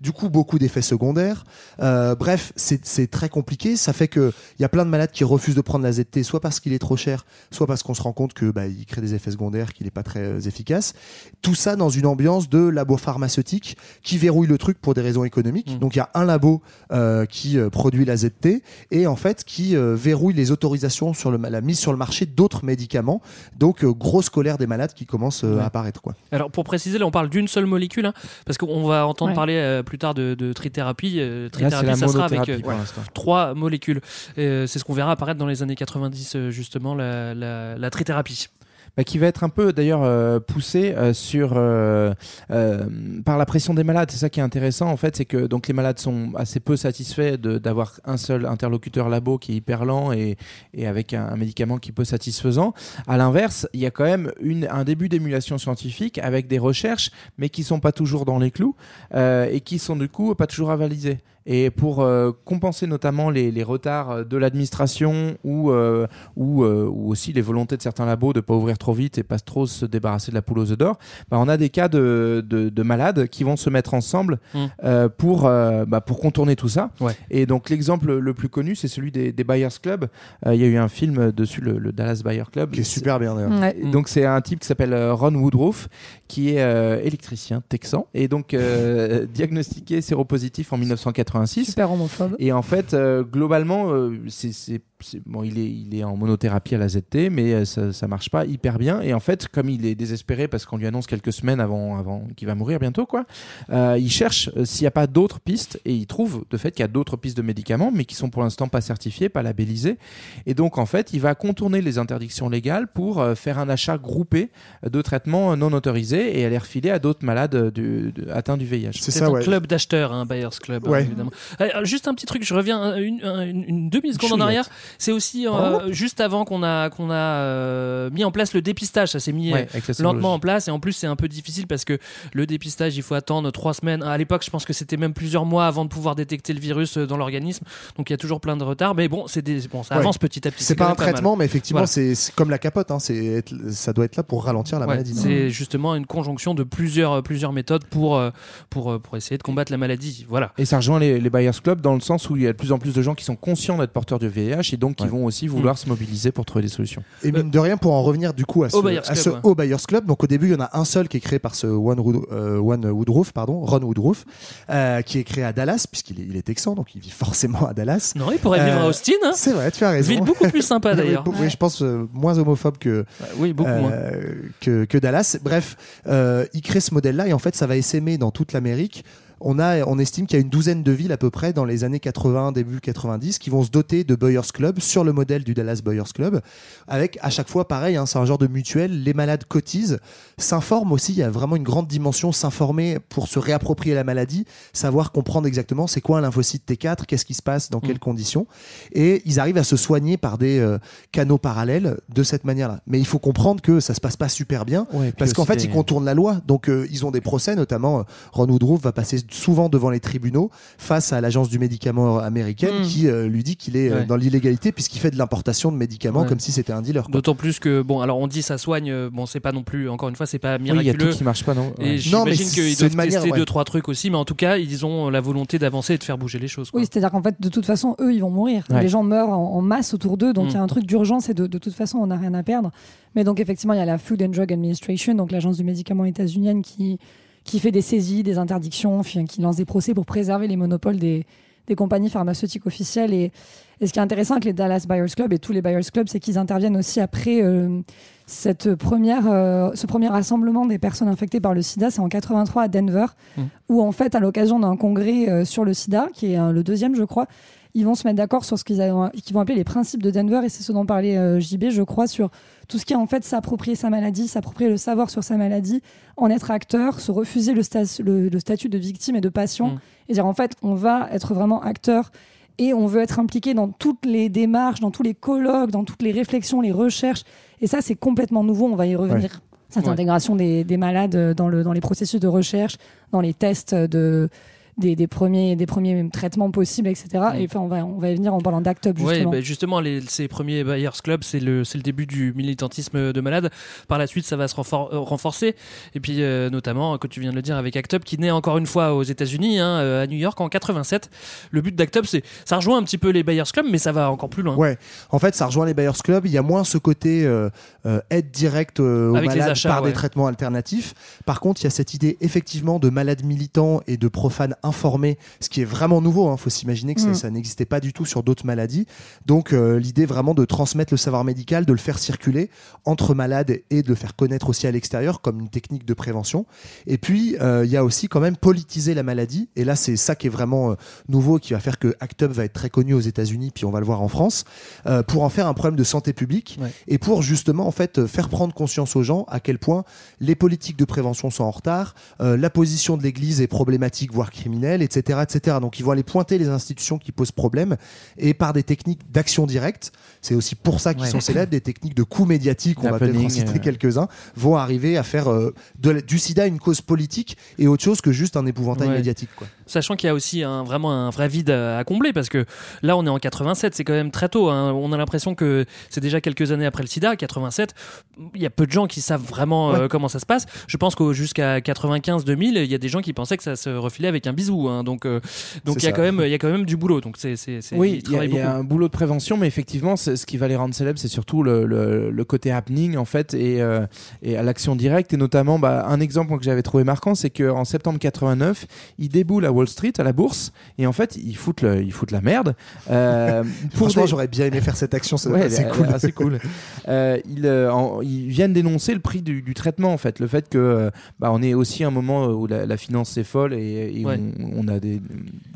Du coup, beaucoup d'effets secondaires. Euh, bref, c'est très compliqué. Ça fait que il y a plein de malades qui refusent de prendre la ZT, soit parce qu'il est trop cher, soit parce qu'on se rend compte que bah, il crée des effets secondaires, qu'il n'est pas très efficace. Tout ça dans une ambiance de labo pharmaceutique qui verrouille le truc pour des raisons économiques. Mm. Donc il y a un labo euh, qui euh, produit la ZT et en fait qui euh, verrouille les autorisations sur le, la mise sur le marché d'autres médicaments. Donc euh, grosse colère des malades qui commence euh, Ouais. à apparaître quoi. Alors pour préciser, là on parle d'une seule molécule, hein, parce qu'on va entendre Ouais. parler euh, plus tard de, de trithérapie. Euh, Là, c'est trithérapie, la ça sera avec euh, trois molécules. Euh, c'est ce qu'on verra apparaître dans les années 90, euh, justement, la, la, la trithérapie. Bah, qui va être un peu d'ailleurs euh, poussé euh, sur euh, euh, par la pression des malades. C'est ça qui est intéressant en fait, c'est que donc les malades sont assez peu satisfaits d'avoir un seul interlocuteur labo qui est hyper lent et, avec un, médicament qui est peu satisfaisant. À l'inverse, il y a quand même un début d'émulation scientifique avec des recherches, mais qui sont pas toujours dans les clous et qui sont du coup pas toujours avalisées. Et pour euh, compenser notamment les, les retards de l'administration ou, euh, ou, euh, ou aussi les volontés de certains labos de pas ouvrir trop vite et pas trop se débarrasser de la poule aux œufs d'or, bah, on a des cas de, de, de malades qui vont se mettre ensemble Mm. euh, pour, euh, bah, pour contourner tout ça. Ouais. Et donc l'exemple le plus connu, c'est celui des, des Buyers Club. Euh, Il y a eu un film dessus, le, le Dallas Buyer Club. Qui est super bien d'ailleurs. Ouais. Mm. Donc c'est un type qui s'appelle euh, Ron Woodruff, qui est euh, électricien texan et donc euh, *laughs* diagnostiqué séropositif en 1986. Super homophobe. Et en fait, euh, globalement, c'est, c'est- c'est- bon, il est, il est en monothérapie à la ZT, mais ça, ça marche pas hyper bien. Et en fait, comme il est désespéré parce qu'on lui annonce quelques semaines avant, avant qu'il va mourir bientôt, quoi, il cherche s'il n'y a pas d'autres pistes et il trouve de fait qu'il y a d'autres pistes de médicaments, mais qui sont pour l'instant pas certifiées, pas labellisées. Et donc, en fait, il va contourner les interdictions légales pour faire un achat groupé de traitements non autorisés et aller refiler à d'autres malades euh, du- de- atteints du VIH. C'est C'est ça, un ouais. club d'acheteurs, un Buyers Club. hein, Ouais, évidemment. Euh, juste un petit truc, je reviens euh, une, une, une en arrière. C'est aussi euh, juste avant qu'on a qu'on a euh, mis en place le dépistage. Ça s'est mis Ouais, euh, lentement en place et en plus c'est un peu difficile parce que le dépistage il faut attendre trois semaines. À l'époque, je pense que c'était même plusieurs mois avant de pouvoir détecter le virus euh, dans l'organisme. Donc il y a toujours plein de retard. Mais bon, c'est des, bon, ça Ouais. avance petit à petit. C'est pas un mal. traitement, mais effectivement, Voilà. c'est c'est comme la capote. Hein, ça doit être là pour ralentir la Ouais, maladie. c'est justement une conjonction de plusieurs, euh, plusieurs méthodes pour, euh, pour, euh, pour essayer de combattre la maladie. Voilà. Et ça rejoint les, les Buyers Club dans le sens où il y a de plus en plus de gens qui sont conscients d'être porteurs du VIH et donc qui Ouais. vont aussi vouloir se mobiliser pour trouver des solutions. Et mine de rien, pour en revenir du coup à ce, Au Buyers à Club, ouais. au Buyers Club, donc au début, il y en a un seul qui est créé par ce One, Wood- euh, One Woodruff, pardon, Ron Woodruff, euh, qui est créé à Dallas, puisqu'il est, il est texan, donc il vit forcément à Dallas. Non, il pourrait vivre à Austin. hein. C'est vrai, tu as raison. Ville beaucoup plus sympa *laughs* d'ailleurs. oui, je pense euh, moins homophobe que, Oui, beaucoup euh, moins. que, que Dallas. Bref, il crée ce modèle-là et en fait, ça va essaimer dans toute l'Amérique. On, a, on estime qu'il y a une douzaine de villes à peu près dans les années 80, début 90, qui vont se doter de Buyers Club sur le modèle du Dallas Buyers Club, avec à chaque fois pareil, hein, c'est un genre de mutuelle, les malades cotisent, s'informent aussi, il y a vraiment une grande dimension, s'informer pour se réapproprier la maladie, savoir comprendre exactement c'est quoi un lymphocyte T4, qu'est-ce qui se passe, dans quelles conditions, et ils arrivent à se soigner par des euh, canaux parallèles de cette manière-là. Mais il faut comprendre que ça se passe pas super bien, Ouais, parce qu'en fait des- ils contournent la loi, donc euh, ils ont des procès, notamment euh, Ron Woodruff va passer souvent devant les tribunaux face à l'agence du médicament américaine Mm. qui euh, lui dit qu'il est euh, Ouais. dans l'illégalité puisqu'il fait de l'importation de médicaments Ouais. comme si c'était un dealer. D'autant plus que, bon, alors on dit ça soigne, euh, bon, c'est pas non plus, encore une fois, c'est pas Oui, il y a miraculeux. tout qui marche pas, non Ouais. Et Non, mais j'imagine c'est- qu'ils doivent une manière, tester ouais. deux, trois trucs aussi, mais en tout cas, ils ont la volonté d'avancer et de faire bouger les choses. quoi. Oui, c'est-à-dire qu'en fait, de toute façon, eux, ils vont mourir. Ouais. Les gens meurent en, en masse autour d'eux, donc il y a un truc d'urgence et de, de toute façon, on n'a rien à perdre. Mais donc, effectivement, il y a la Food and Drug Administration, donc l'agence du médicament états-unienne, qui, qui fait des saisies, des interdictions, qui lance des procès pour préserver les monopoles des, des compagnies pharmaceutiques officielles. Et, et ce qui est intéressant avec les Dallas Buyers Club et tous les Buyers Club, c'est qu'ils interviennent aussi après euh, cette première, euh, ce premier rassemblement des personnes infectées par le sida. C'est en 83 à Denver, Mm. où en fait, à l'occasion d'un congrès euh, sur le sida, qui est le deuxième, je crois, ils vont se mettre d'accord sur ce qu'ils vont appeler les principes de Denver, et c'est ce dont parlait euh, JB, je crois, sur tout ce qui est en fait s'approprier sa maladie, s'approprier le savoir sur sa maladie, en être acteur, se refuser le, sta- le- le statut de victime et de patient, Mm. et dire en fait, on va être vraiment acteur et on veut être impliqué dans toutes les démarches, dans tous les colloques, dans toutes les réflexions, les recherches. Et ça, c'est complètement nouveau. On va y revenir. Cette Ouais. intégration des, des malades euh, dans, le, dans les processus de recherche, dans les tests de, des, des premiers, des premiers traitements possibles, etc. Et enfin, on va, on va y venir en parlant d'Act Up, Ouais, justement. bah, justement, les, ces premiers Buyers Club, c'est le, c'est le début du militantisme de malade. Par la suite, ça va se renfor- euh, renforcer. Et puis, euh, notamment, que tu viens de le dire avec Act Up, qui naît encore une fois aux États-Unis, hein, euh, à New York en 87. Le but d'Act Up, c'est, ça rejoint un petit peu les Buyers Club, mais ça va encore plus loin. Ouais, en fait, ça rejoint les Buyers Club. Il y a moins ce côté euh, euh, aide directe euh, aux Avec les malades achats, par ouais. des traitements alternatifs. Par contre, il y a cette idée effectivement de malades militants et de profanes informés, ce qui est vraiment nouveau. Il faut s'imaginer que ça- Mm. ça, n'existait pas du tout sur d'autres maladies. Donc, euh, l'idée vraiment de transmettre le savoir médical, de le faire circuler entre malades et de le faire connaître aussi à l'extérieur comme une technique de prévention. Et puis, euh, il y a aussi quand même politiser la maladie. Et là, c'est ça qui est vraiment euh, nouveau, qui va faire que Act Up va être très connu aux États-Unis, puis on va le voir en France, pour en faire un problème de santé publique Ouais. et pour justement en fait faire prendre conscience aux gens à quel point les politiques de prévention sont en retard, la position de l'Église est problématique, voire criminelle, etc., etc. Donc ils vont aller pointer les institutions qui posent problème et par des techniques d'action directe. C'est aussi pour ça qu'ils Ouais. sont célèbres, des techniques de coups médiatiques, on va peut-être en citer euh. quelques-uns, vont arriver à faire euh, de du SIDA une cause politique et autre chose que juste un épouvantail Ouais. médiatique. Quoi. Sachant qu'il y a aussi un, vraiment un vrai vide à, à combler parce que là on est en 87, c'est quand même très tôt. hein. On a l'impression que c'est déjà quelques années après le sida. 87, il y a peu de gens qui savent vraiment euh, comment ça se passe. Je pense que jusqu'à 95-2000, il y a des gens qui pensaient que ça se refilait avec un bisou. hein. Donc, euh, donc il y a ça. quand même, il y a quand même du boulot. Donc c'est, c'est, c'est- Oui, il y, a- il y un boulot de prévention, mais effectivement, c'est- ce qui va les rendre célèbres, c'est surtout le, le- le côté happening en fait et, euh, et à l'action directe. Et notamment, bah, un exemple que j'avais trouvé marquant, c'est qu'en septembre 89, ils déboulent à Wall Street, à la bourse, et en fait, ils foutent, le- ils foutent la merde. Euh, *laughs* pour Franchement, des- j'aurais bien aimé faire cette action, c'est Ouais, assez elle est- cool. est assez cool. *laughs* Euh, ils, euh, en- ils viennent dénoncer le prix du, du traitement en fait, le fait que euh, bah, on est aussi à un moment où la, la finance c'est folle et, et Ouais. on, on a des,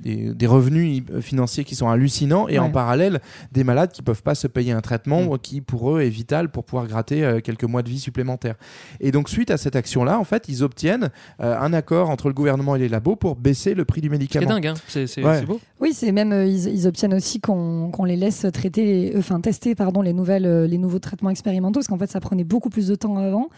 des, des revenus financiers qui sont hallucinants et en parallèle des malades qui peuvent pas se payer un traitement Mm. qui pour eux est vital pour pouvoir gratter quelques mois de vie supplémentaires. Et donc suite à cette action là, en fait, ils obtiennent euh, un accord entre le gouvernement et les labos pour baisser le prix du C'est médicament. dingue, hein. c'est c'est- Ouais. c'est beau. Oui, c'est même euh, ils, ils obtiennent aussi qu'on qu'on les laisse traiter, euh, enfin tester pardon les nouvelles, euh, les nouveaux traitements expérimentaux parce qu'en fait ça prenait beaucoup plus de temps avant.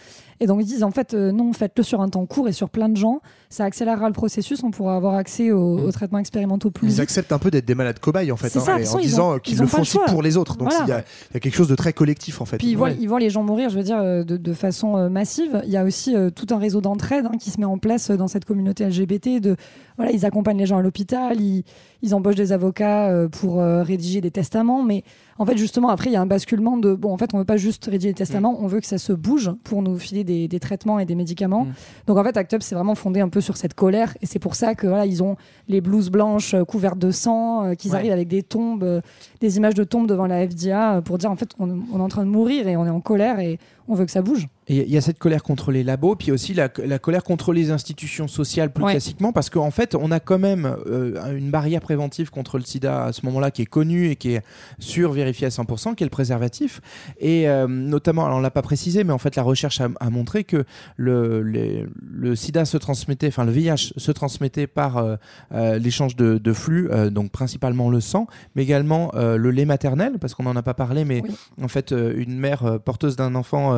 Et donc ils disent en fait euh, non, faites-le sur un temps court et sur plein de gens, ça accélérera le processus, on pourra avoir accès aux, aux traitements expérimentaux plus Ils vite. acceptent un peu d'être des malades cobayes en fait, hein, ça, en disant qu'ils ils le font aussi pour les autres. Donc Voilà. il y, a- il y a quelque chose de très collectif en fait. Puis ils voient, ils voient les gens mourir, je veux dire, euh, de, de façon euh, massive. Il y a aussi euh, tout un réseau d'entraide hein, qui se met en place dans cette communauté LGBT. De, voilà, ils accompagnent les gens à l'hôpital, ils, ils embauchent des avocats pour rédiger des testaments. Mais en fait, justement, après, il y a un basculement de bon, en fait, on veut pas juste rédiger des testaments, on veut que ça se bouge pour nous filer des, des traitements et des médicaments. Donc en fait, Act Up, c'est vraiment fondé un peu sur cette colère. Et c'est pour ça que voilà, ils ont les blouses blanches euh, couvertes de sang, euh, qu'ils Ouais. arrivent avec des tombes, euh, des images de tombes devant la FDA pour dire en fait, on, on est en train de mourir et on est en colère et on veut que ça bouge. Et il y a cette colère contre les labos, puis aussi la, la colère contre les institutions sociales plus Ouais. classiquement, parce qu'en fait, on a quand même euh, une barrière préventive contre le sida à ce moment-là qui est connue et qui est sur vérifiée à 100%, qui est le préservatif. Et euh, notamment, alors on l'a pas précisé, mais en fait, la recherche a, a montré que le, les- le sida se transmettait, enfin le VIH se transmettait par euh, l'échange de, de flux, donc principalement le sang, mais également le lait maternel, parce qu'on n'en a pas parlé, mais en fait, une mère porteuse d'un enfant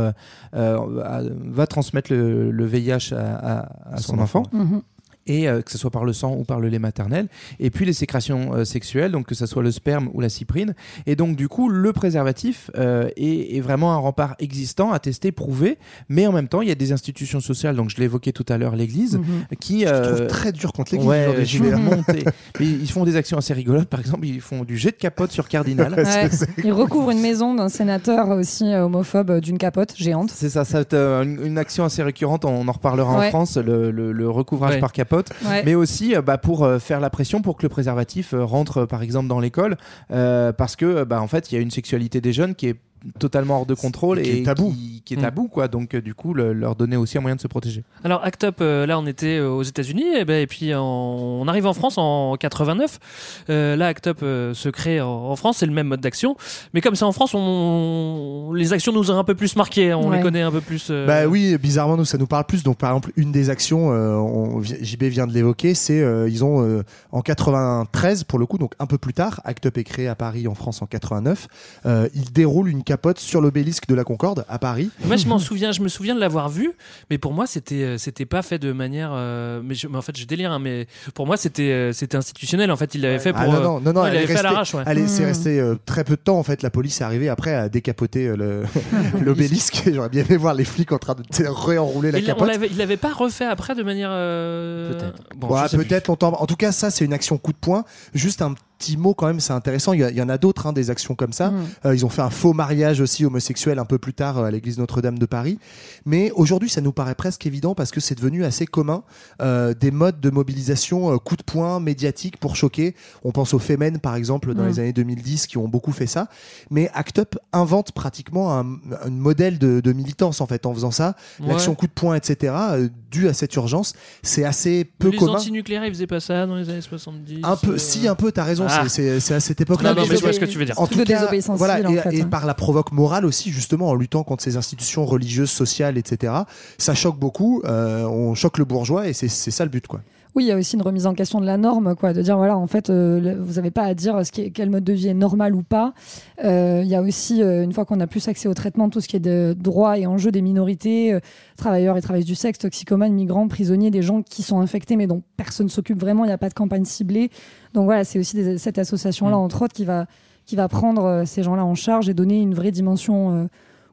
va transmettre le, le VIH à, à- à son, Son enfant. enfant. Mhm. Et euh, que ce soit par le sang ou par le lait maternel. Et puis les sécrétions euh, sexuelles, donc que ce soit le sperme ou la cyprine. Et donc, du coup, le préservatif euh, est, est vraiment un rempart existant, à tester, prouvé. Mais en même temps, il y a des institutions sociales, donc je évoqué tout à l'heure, l'Église, Mhm. qui. Je euh, trouve très dur contre l'église. Ouais. Mais ils font des actions assez rigolotes. Par exemple, ils font du jet de capote sur Cardinal. *laughs* Ouais. Ils recouvrent une maison d'un sénateur aussi euh, homophobe euh, d'une capote géante. C'est ça, c'est euh, une, une action assez récurrente, on en reparlera Ouais. en France, le, le- le recouvrage Ouais. par capote, Ouais. mais aussi euh, bah, pour euh, faire la pression pour que le préservatif euh, rentre par exemple dans l'école, parce que bah, en fait il y a une sexualité des jeunes qui est totalement hors de contrôle Qui est et tabou. qui, qui est Mm. tabou quoi donc euh, du coup le- leur donner aussi un moyen de se protéger Alors Act Up, euh, là on était euh, aux États-Unis et, ben, et puis en- on arrive en France en 89. Euh, là Act Up se crée en, en France, c'est le même mode d'action, mais comme c'est en France, on, les actions nous ont un peu plus marquées, on Ouais. les connaît un peu plus. euh, Bah oui, bizarrement nous ça nous parle plus. Donc par exemple une des actions, euh, on- JB vient de l'évoquer, c'est euh, ils ont euh, en 93 pour le coup, donc un peu plus tard, Act Up est créé à Paris en France en 89. Euh, ils déroulent une capote sur l'obélisque de la Concorde à Paris. Moi, je m'en *laughs* souviens, je me souviens de l'avoir vu, mais pour moi, c'était, euh, c'était pas fait de manière. euh, mais, je- mais en fait, je délire, hein, mais pour moi, c'était, euh, c'était institutionnel. En fait, il l'avait fait pour. Ah non euh, non non, non il elle est fait à restée- l'arrache. ouais. elle est- c'est Hmm. resté euh, très peu de temps en fait. La police est arrivée après à décapoter euh, le *laughs* l'obélisque. J'aurais bien aimé voir les flics en train de réenrouler la Il, capote. il l'avait pas refait après de manière. euh, Peut-être. Bon, Ouais, peut-être longtemps. En tout cas, ça, c'est une action coup de poing. Juste un petit mot quand même, c'est intéressant. Il y, a- il y en a d'autres, hein, des actions comme ça. Mhm. Euh, ils ont fait un faux mariage aussi homosexuel un peu plus tard euh, à l'église Notre-Dame de Paris. Mais aujourd'hui, ça nous paraît presque évident parce que c'est devenu assez commun euh, des modes de mobilisation euh, coup de poing médiatique pour choquer. On pense aux Femen, par exemple, dans Mhm. les années 2010, qui ont beaucoup fait ça. Mais Act Up invente pratiquement un, un modèle de, de militance en fait en faisant ça. Ouais. L'action coup de poing, etc., due à cette urgence, c'est assez peu les commun. antinucléaires, ils faisaient pas ça dans les années 70. Un peu, si un peu, t'as raison. Ah. c'est- à cette époque-là. Non, non, mais je vois ce que tu veux dire. En tout de cas, désobéissance voilà, civile, en et, fait, et hein. par la provoque morale aussi, justement, en luttant contre ces institutions religieuses, sociales, etc. Ça choque beaucoup. euh, on choque le bourgeois et c'est c'est ça le but, quoi. Oui, il y a aussi une remise en question de la norme, quoi, de dire voilà, en fait, euh, vous n'avez pas à dire ce qui est- quel mode de vie est normal ou pas. Euh, Il y a aussi, euh, une fois qu'on a plus accès au traitement, tout ce qui est de droit et enjeux des minorités, euh, travailleurs et travailleuses du sexe, toxicomanes, migrants, prisonniers, des gens qui sont infectés mais dont personne ne s'occupe vraiment. Il n'y a pas de campagne ciblée. Donc voilà, c'est aussi des- cette association-là, Mm. entre autres, qui va qui va prendre euh, ces gens-là en charge et donner une vraie dimension euh,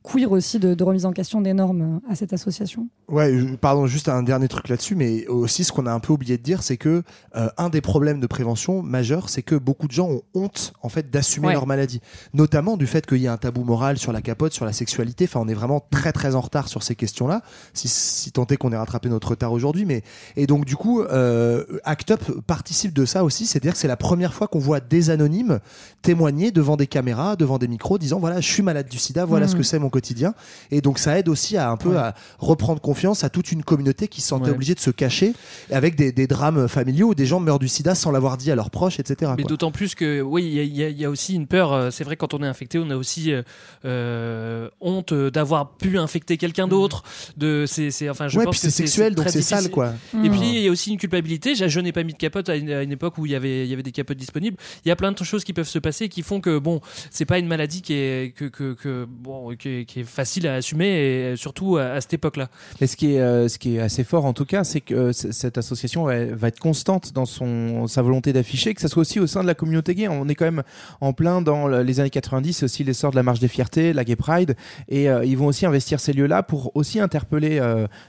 queer aussi de, de remise en question des normes euh, à cette association. Ouais, pardon, juste un dernier truc là-dessus, mais aussi ce qu'on a un peu oublié de dire, c'est que euh, un des problèmes de prévention majeurs, c'est que beaucoup de gens ont honte en fait d'assumer Ouais. leur maladie, notamment du fait qu'il y a un tabou moral sur la capote, sur la sexualité. Enfin, on est vraiment très très en retard sur ces questions-là, si, si tant est qu'on ait rattrapé notre retard aujourd'hui. Mais et donc du coup, euh, Act Up participe de ça aussi, c'est-à-dire que c'est la première fois qu'on voit des anonymes témoigner devant des caméras, devant des micros, disant voilà, je suis malade du SIDA, voilà ce que c'est mon quotidien. Et donc ça aide aussi à un peu à reprendre confiance à toute une communauté qui se sentait Ouais. obligée de se cacher avec des, des drames familiaux où des gens meurent du sida sans l'avoir dit à leurs proches, etc. Mais quoi. d'autant plus que, oui, il y a- y, y aussi une peur. euh, C'est vrai, quand on est infecté, on a aussi euh, euh, honte d'avoir pu infecter quelqu'un d'autre. De, c'est, c'est, enfin, je Ouais, pense puis que c'est sexuel, donc c'est sale, quoi. Et Mm. puis, il y a aussi une culpabilité. Je, je n'ai pas mis de capote à une, à une époque où il y avait, il y avait des capotes disponibles. Il y a plein de choses qui peuvent se passer qui font que, bon, c'est pas une maladie qui est, que, que, que, bon, qui est, qui est facile à assumer, et surtout à, à cette époque-là. Mais ce qui est, euh, ce qui est assez fort en tout cas, c'est que euh, cette association elle, va être constante dans son, sa volonté d'afficher, que ça soit aussi au sein de la communauté gay. On est quand même en plein dans le- les années 90, c'est aussi l'essor de la marche des fiertés, la Gay Pride, et euh, ils vont aussi investir ces lieux-là pour aussi interpeller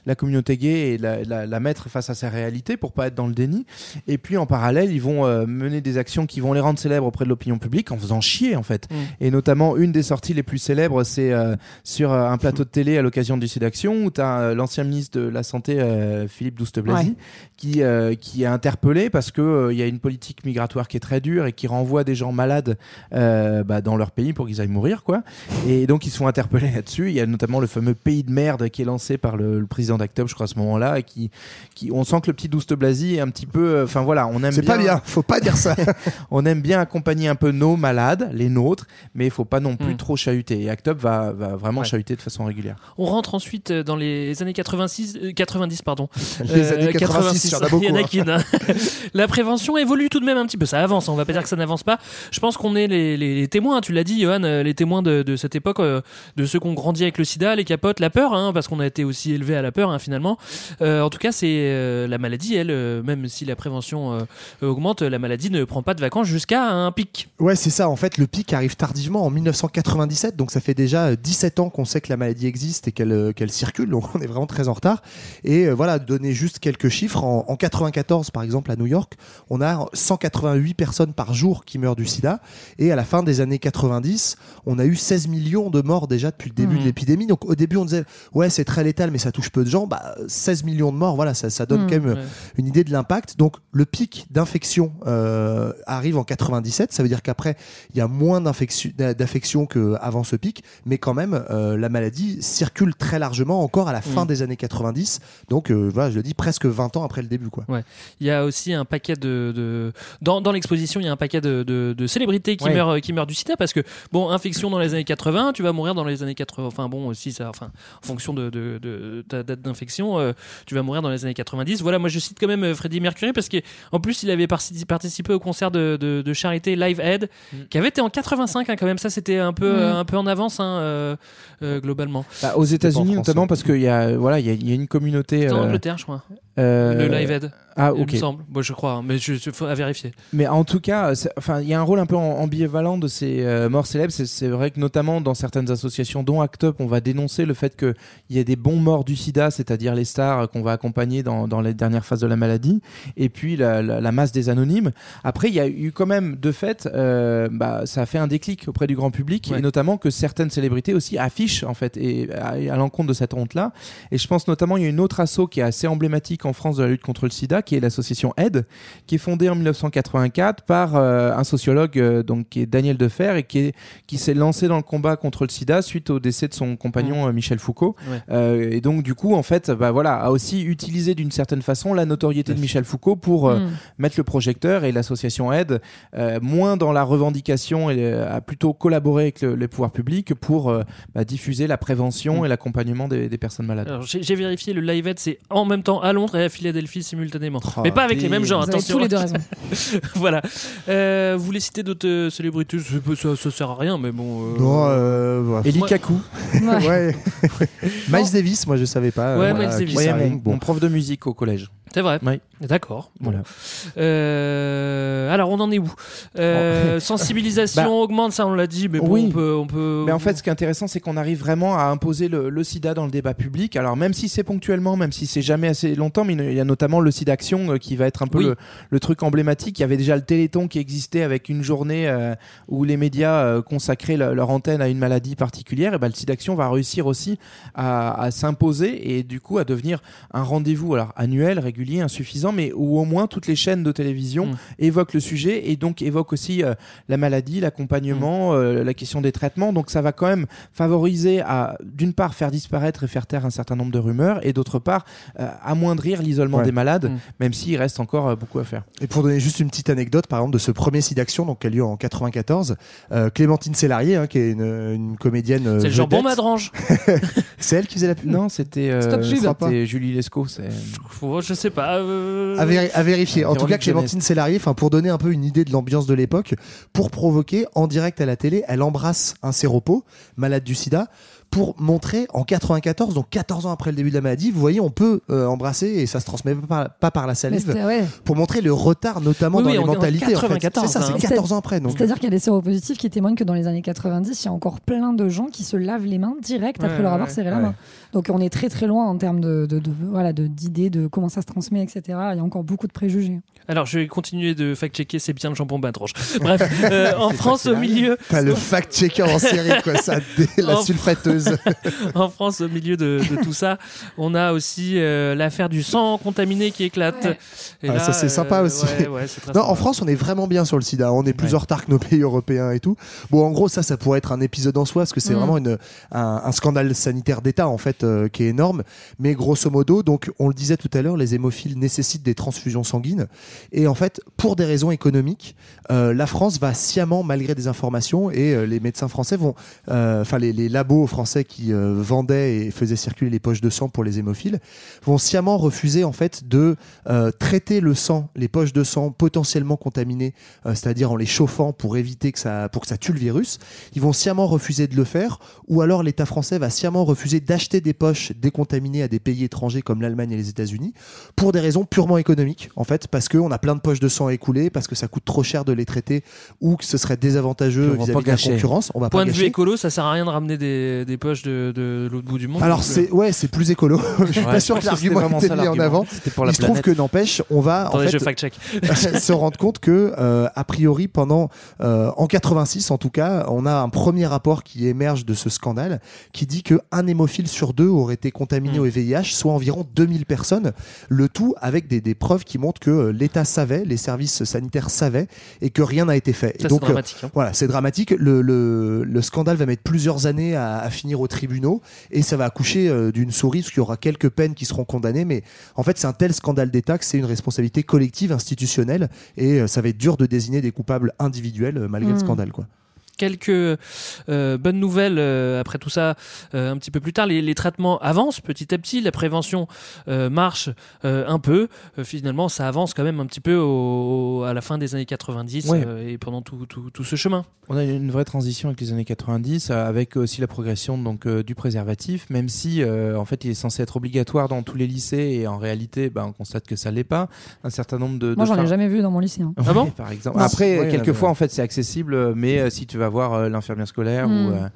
la communauté gay et la, la- la mettre face à sa réalité pour pas être dans le déni. Et puis en parallèle, ils vont mener des actions qui vont les rendre célèbres auprès de l'opinion publique en faisant chier en fait. Mm. Et notamment une des sorties les plus célèbres, c'est euh, sur euh, un plateau de télé à l'occasion du Sud-Action où tu as l'ancien ministre de la Santé, euh, Philippe Douste-Blazy, Ouais. qui, euh, qui est interpellé parce que euh, il y a une politique migratoire qui est très dure et qui renvoie des gens malades euh, bah, dans leur pays pour qu'ils aillent mourir. quoi. Et donc ils sont interpellés là-dessus. Il y a notamment le fameux pays de merde qui est lancé par le, le président d'Actob, je crois, à ce moment-là. Et qui, qui, on sent que le petit Douste-Blazy est un petit peu... euh, Enfin voilà, on aime C'est pas bien, faut pas dire ça. *laughs* on aime bien accompagner un peu nos malades, les nôtres, mais il faut pas non plus Mm. trop chahuter. Et Actob va, va vraiment Ouais. chahuter de façon régulière. On rentre ensuite euh, dans les années 86, euh, 90 pardon. *laughs* Les années 86, il y en a beaucoup, Il y en a hein. hein. *laughs* La prévention évolue tout de même un petit peu. Ça avance. On va pas dire que ça n'avance pas. Je pense qu'on est les, les- les témoins. Tu l'as dit, Johan, euh, les témoins de, de cette époque, euh, de ceux qui ont grandi avec le SIDA, les capotes, la peur, hein, parce qu'on a été aussi élevé à la peur hein, finalement. Euh, en tout cas, c'est euh, la maladie. Elle, euh, même si la prévention euh, augmente, la maladie ne prend pas de vacances jusqu'à un pic. Ouais, c'est ça. En fait, le pic arrive tardivement en 1997, donc ça fait déjà euh, 17 ans qu'on sait que la maladie existe et qu'elle euh, qu'elle circule, donc on est vraiment très en retard. Et euh, voilà, donner juste quelques chiffres. En, en 94, par exemple, à New York, on a 188 personnes par jour qui meurent du sida. Et à la fin des années 90, on a eu 16 millions de morts déjà depuis le début de l'épidémie. Donc au début, on disait, ouais, c'est très létal, mais ça touche peu de gens. Bah, 16 millions de morts, voilà, ça, ça donne Mhm. quand même Ouais. une idée de l'impact. Donc le pic d'infection euh, arrive en 97, ça veut dire qu'après il y a moins d'infection- d'affections qu'avant ce pic, mais quand même euh, la maladie circule très largement encore à la fin Mm. des années 90. Donc euh, voilà, je le dis presque 20 ans après le début quoi. Ouais. Il y a aussi un paquet de, de... dans, dans l'exposition, il y a un paquet de, de, de célébrités qui Ouais. meurent qui meurent du sida parce que bon, infection dans les années 80, tu vas mourir dans les années 80. Enfin bon, aussi ça, enfin en fonction de, ta date d'infection, euh, tu vas mourir dans les années 90. Voilà, moi je cite quand même euh, Freddie Mercury parce que en plus il avait parti- participé au concert de, charité Live Aid qui avait été en 85 hein, quand même. Ça c'était un peu Mm. euh, un peu en avance hein, euh, euh, globalement. Bah, aux États-Unis notamment parce qu'il y a voilà il y y a une communauté en euh, Angleterre, je crois. Euh, le Live Aid. ah Il me semble. Bon, je crois, hein, mais je, je- faut à vérifier. mais en tout cas enfin il y a un rôle un peu en- ambivalent de ces euh, morts célèbres c'est, vrai que notamment dans certaines associations dont Act Up on va dénoncer le fait qu'il y ait des bons morts du sida c'est-à-dire les stars qu'on va accompagner dans, dans les dernières phases de la maladie et puis la, la- la masse des anonymes après il y a eu quand même de fait euh, bah, ça a fait un déclic auprès du grand public Ouais. et notamment que certaines célébrités aussi affichent en fait et à, à l'encontre de cette honte là et je pense notamment il y a une autre asso qui est assez emblématique en France de la lutte contre le sida qui est l'association AID qui est fondée en 1984 par euh, un sociologue euh, donc qui est Daniel Defer et qui est qui s'est lancé dans le combat contre le sida suite au décès de son compagnon euh, Michel Foucault Ouais. Et donc du coup en fait bah voilà a aussi utilisé d'une certaine façon la notoriété de Michel Foucault pour euh, Mm. mettre le projecteur et l'association aide moins dans la revendication et a plutôt collaboré avec le- les pouvoirs publics pour bah, diffuser la prévention Mm. et l'accompagnement des, des personnes malades. J'ai vérifié le live aid, c'est en même temps à Londres et à Philadelphie simultanément. Oh, mais pas avec les mêmes gens, Vous avez attention. tous les deux raison. *laughs* voilà. Euh, vous voulez citer d'autres euh, célébrités? Ça, ça, ça sert à rien, mais bon. euh, Non, euh. Eli Moi- Kaku, *laughs* Ouais. ouais. *laughs* Miles Davis, moi je savais pas. Ouais, euh, Miles Davis. Ouais, mon, bon. mon prof de musique au collège. C'est vrai. Oui. D'accord. Bon. Voilà. Euh, alors, on en est où? Euh, Sensibilisation Bah, augmente, ça on l'a dit, mais bon, oui. on peut. On peut... Mais en fait, ce qui est intéressant, c'est qu'on arrive vraiment à imposer le, le sida dans le débat public. Alors, même si c'est ponctuellement, même si c'est jamais assez longtemps, mais il y a notamment le action euh, qui va être un peu Oui. le, le truc emblématique. Il y avait déjà le Téléthon qui existait avec une journée euh, où les médias euh, consacraient le- leur antenne à une maladie particulière. Et ben, le sida action va réussir aussi à, à s'imposer et du coup à devenir un rendez-vous alors annuel, régulier insuffisant, mais où au moins toutes les chaînes de télévision Mm. évoquent le sujet et donc évoquent aussi euh, la maladie, l'accompagnement, Mm. la question des traitements. Donc ça va quand même favoriser à, d'une part, faire disparaître et faire taire un certain nombre de rumeurs, et d'autre part, euh, l'isolement Ouais. des malades, Mm. même s'il reste encore euh, beaucoup à faire. Et pour donner juste une petite anecdote, par exemple, de ce premier SIDAction, donc qui a lieu en 94, euh, Clémentine Célarier, hein, qui est une, une comédienne. euh, C'est le jambon Madrange. *laughs* C'est elle qui faisait la pub? Non, c'était euh, Julie Lescaut. Je sais pas. euh, À, véri- à vérifier. En tout cas, Clémentine enfin pour donner un peu une idée de l'ambiance de l'époque, pour provoquer en direct à la télé, elle embrasse un séropo malade du SIDA pour montrer en 94, donc 14 ans après le début de la maladie, vous voyez, on peut euh, embrasser et ça se transmet pas par, pas par la salive, ouais. pour montrer le retard notamment Oui, dans oui, les en- en mentalités. en fait. 94, C'est ça, hein. c'est 14 ans après. C'est-à-dire qu'il y a des séropositifs qui témoignent que dans les années 90, il y a encore plein de gens qui se lavent les mains direct après Ouais, leur ouais, avoir serré la main. Donc on est très très loin en termes de, de, de- voilà de- d'idées de comment ça se transmet, etc. Il y a encore beaucoup de préjugés. Alors, je vais continuer de fact-checker, c'est bien le jambon Madrange. Bref, *laughs* euh, en France, au milieu. T'as le fact-checker en série, quoi, ça, *laughs* la En- *laughs* en France, au milieu de, de tout ça, on a aussi euh, l'affaire du sang contaminé qui éclate. Ouais. Et Ah, ça, c'est sympa aussi. ouais, ouais, c'est très Non, sympa. en France, on est vraiment bien sur le sida. On est plus Ouais. en retard que nos pays européens et tout. Bon, en gros, ça, ça pourrait être un épisode en soi, parce que c'est Mm. vraiment une, un, un scandale sanitaire d'État, en fait, euh, qui est énorme. Mais grosso modo, donc, on le disait tout à l'heure, les hémophiles nécessitent des transfusions sanguines. Et en fait, pour des raisons économiques, euh, la France va sciemment, malgré des informations, et euh, les médecins français vont, euh, enfin, les, les labos français qui euh, vendaient et faisaient circuler les poches de sang pour les hémophiles, vont sciemment refuser, en fait, de euh, traiter le sang, les poches de sang potentiellement contaminées, euh, c'est-à-dire en les chauffant pour éviter que ça, pour que ça tue le virus. Ils vont sciemment refuser de le faire, ou alors l'État français va sciemment refuser d'acheter des poches décontaminées à des pays étrangers comme l'Allemagne et les États-Unis pour des raisons purement économiques, en fait, parce qu'on a plein de poches de sang écoulées, parce que ça coûte trop cher de les traiter, ou que ce serait désavantageux vis-à-vis de la concurrence. On va Point pas de vue écolo, ça sert à rien de ramener des, des poches de, de l'autre bout du monde. Alors c'est ouais, c'est plus écolo. *laughs* je suis Ouais, pas sûr que l'argument vraiment était mis en avant. Pour la Il se trouve que n'empêche, on va en fait je fact-check. *laughs* se rendre compte que euh, a priori pendant euh, en 86 en tout cas, on a un premier rapport qui émerge de ce scandale qui dit que un hémophile sur deux aurait été contaminé Mm. au VIH, soit environ 2000 personnes. Le tout avec des, des preuves qui montrent que euh, l'État savait, les services sanitaires savaient et que rien n'a été fait. Ça, et donc c'est euh, dramatique. hein. voilà, c'est dramatique. Le, le, le scandale va mettre plusieurs années à, à finir aux tribunaux et ça va accoucher euh, d'une souris parce qu'il y aura quelques peines qui seront condamnées. Mais en fait, c'est un tel scandale d'État que c'est une responsabilité collective, institutionnelle et euh, ça va être dur de désigner des coupables individuels euh, malgré le Mm. scandale. Quoi. Quelques euh, bonnes nouvelles euh, après tout ça, euh, un petit peu plus tard. Les, les traitements avancent petit à petit, la prévention euh, marche euh, un peu. Euh, finalement, ça avance quand même un petit peu au- à la fin des années 90 Ouais. euh, et pendant tout, tout, tout ce chemin. On a eu une vraie transition avec les années 90, euh, avec aussi la progression donc euh, du préservatif, même si euh, en fait il est censé être obligatoire dans tous les lycées et en réalité, ben, on constate que ça l'est pas. Un certain nombre de, Moi, j'en ai jamais vu dans mon lycée. hein. Ah bon *laughs* Ouais, par exemple. Non. Après, Ouais, quelquefois en fait c'est accessible, mais euh, si tu vas voir euh, l'infirmière scolaire ou euh,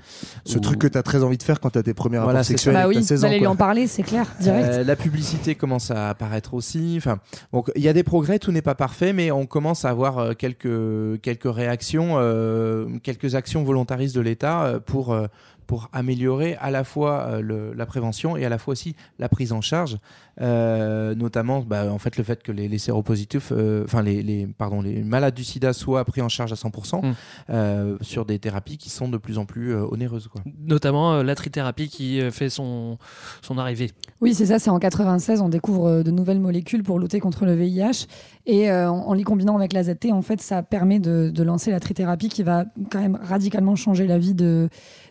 Ce ou- truc que tu as très envie de faire quand tu as tes premiers Voilà, rapports sexuels Bah oui, t'as 16 vous ans. allez lui en parler, c'est clair, direct. Euh, la publicité commence à apparaître aussi. Enfin, donc il y a des progrès, tout n'est pas parfait, mais on commence à avoir euh, quelques quelques réactions, euh, quelques actions volontaristes de l'État euh, pour euh, pour améliorer à la fois euh, le- la prévention et à la fois aussi la prise en charge, Euh, notamment bah, en fait le fait que les, les séropositifs, euh, enfin les, les pardon les malades du SIDA soient pris en charge à 100% Mm. euh, sur des thérapies qui sont de plus en plus euh, onéreuses quoi. Notamment euh, la trithérapie qui euh, fait son, son arrivée. Oui, c'est ça, c'est en 96, on découvre euh, de nouvelles molécules pour lutter contre le VIH. Et euh, en, en les combinant avec la ZT, en fait, ça permet de, de lancer la trithérapie qui va quand même radicalement changer la vie de,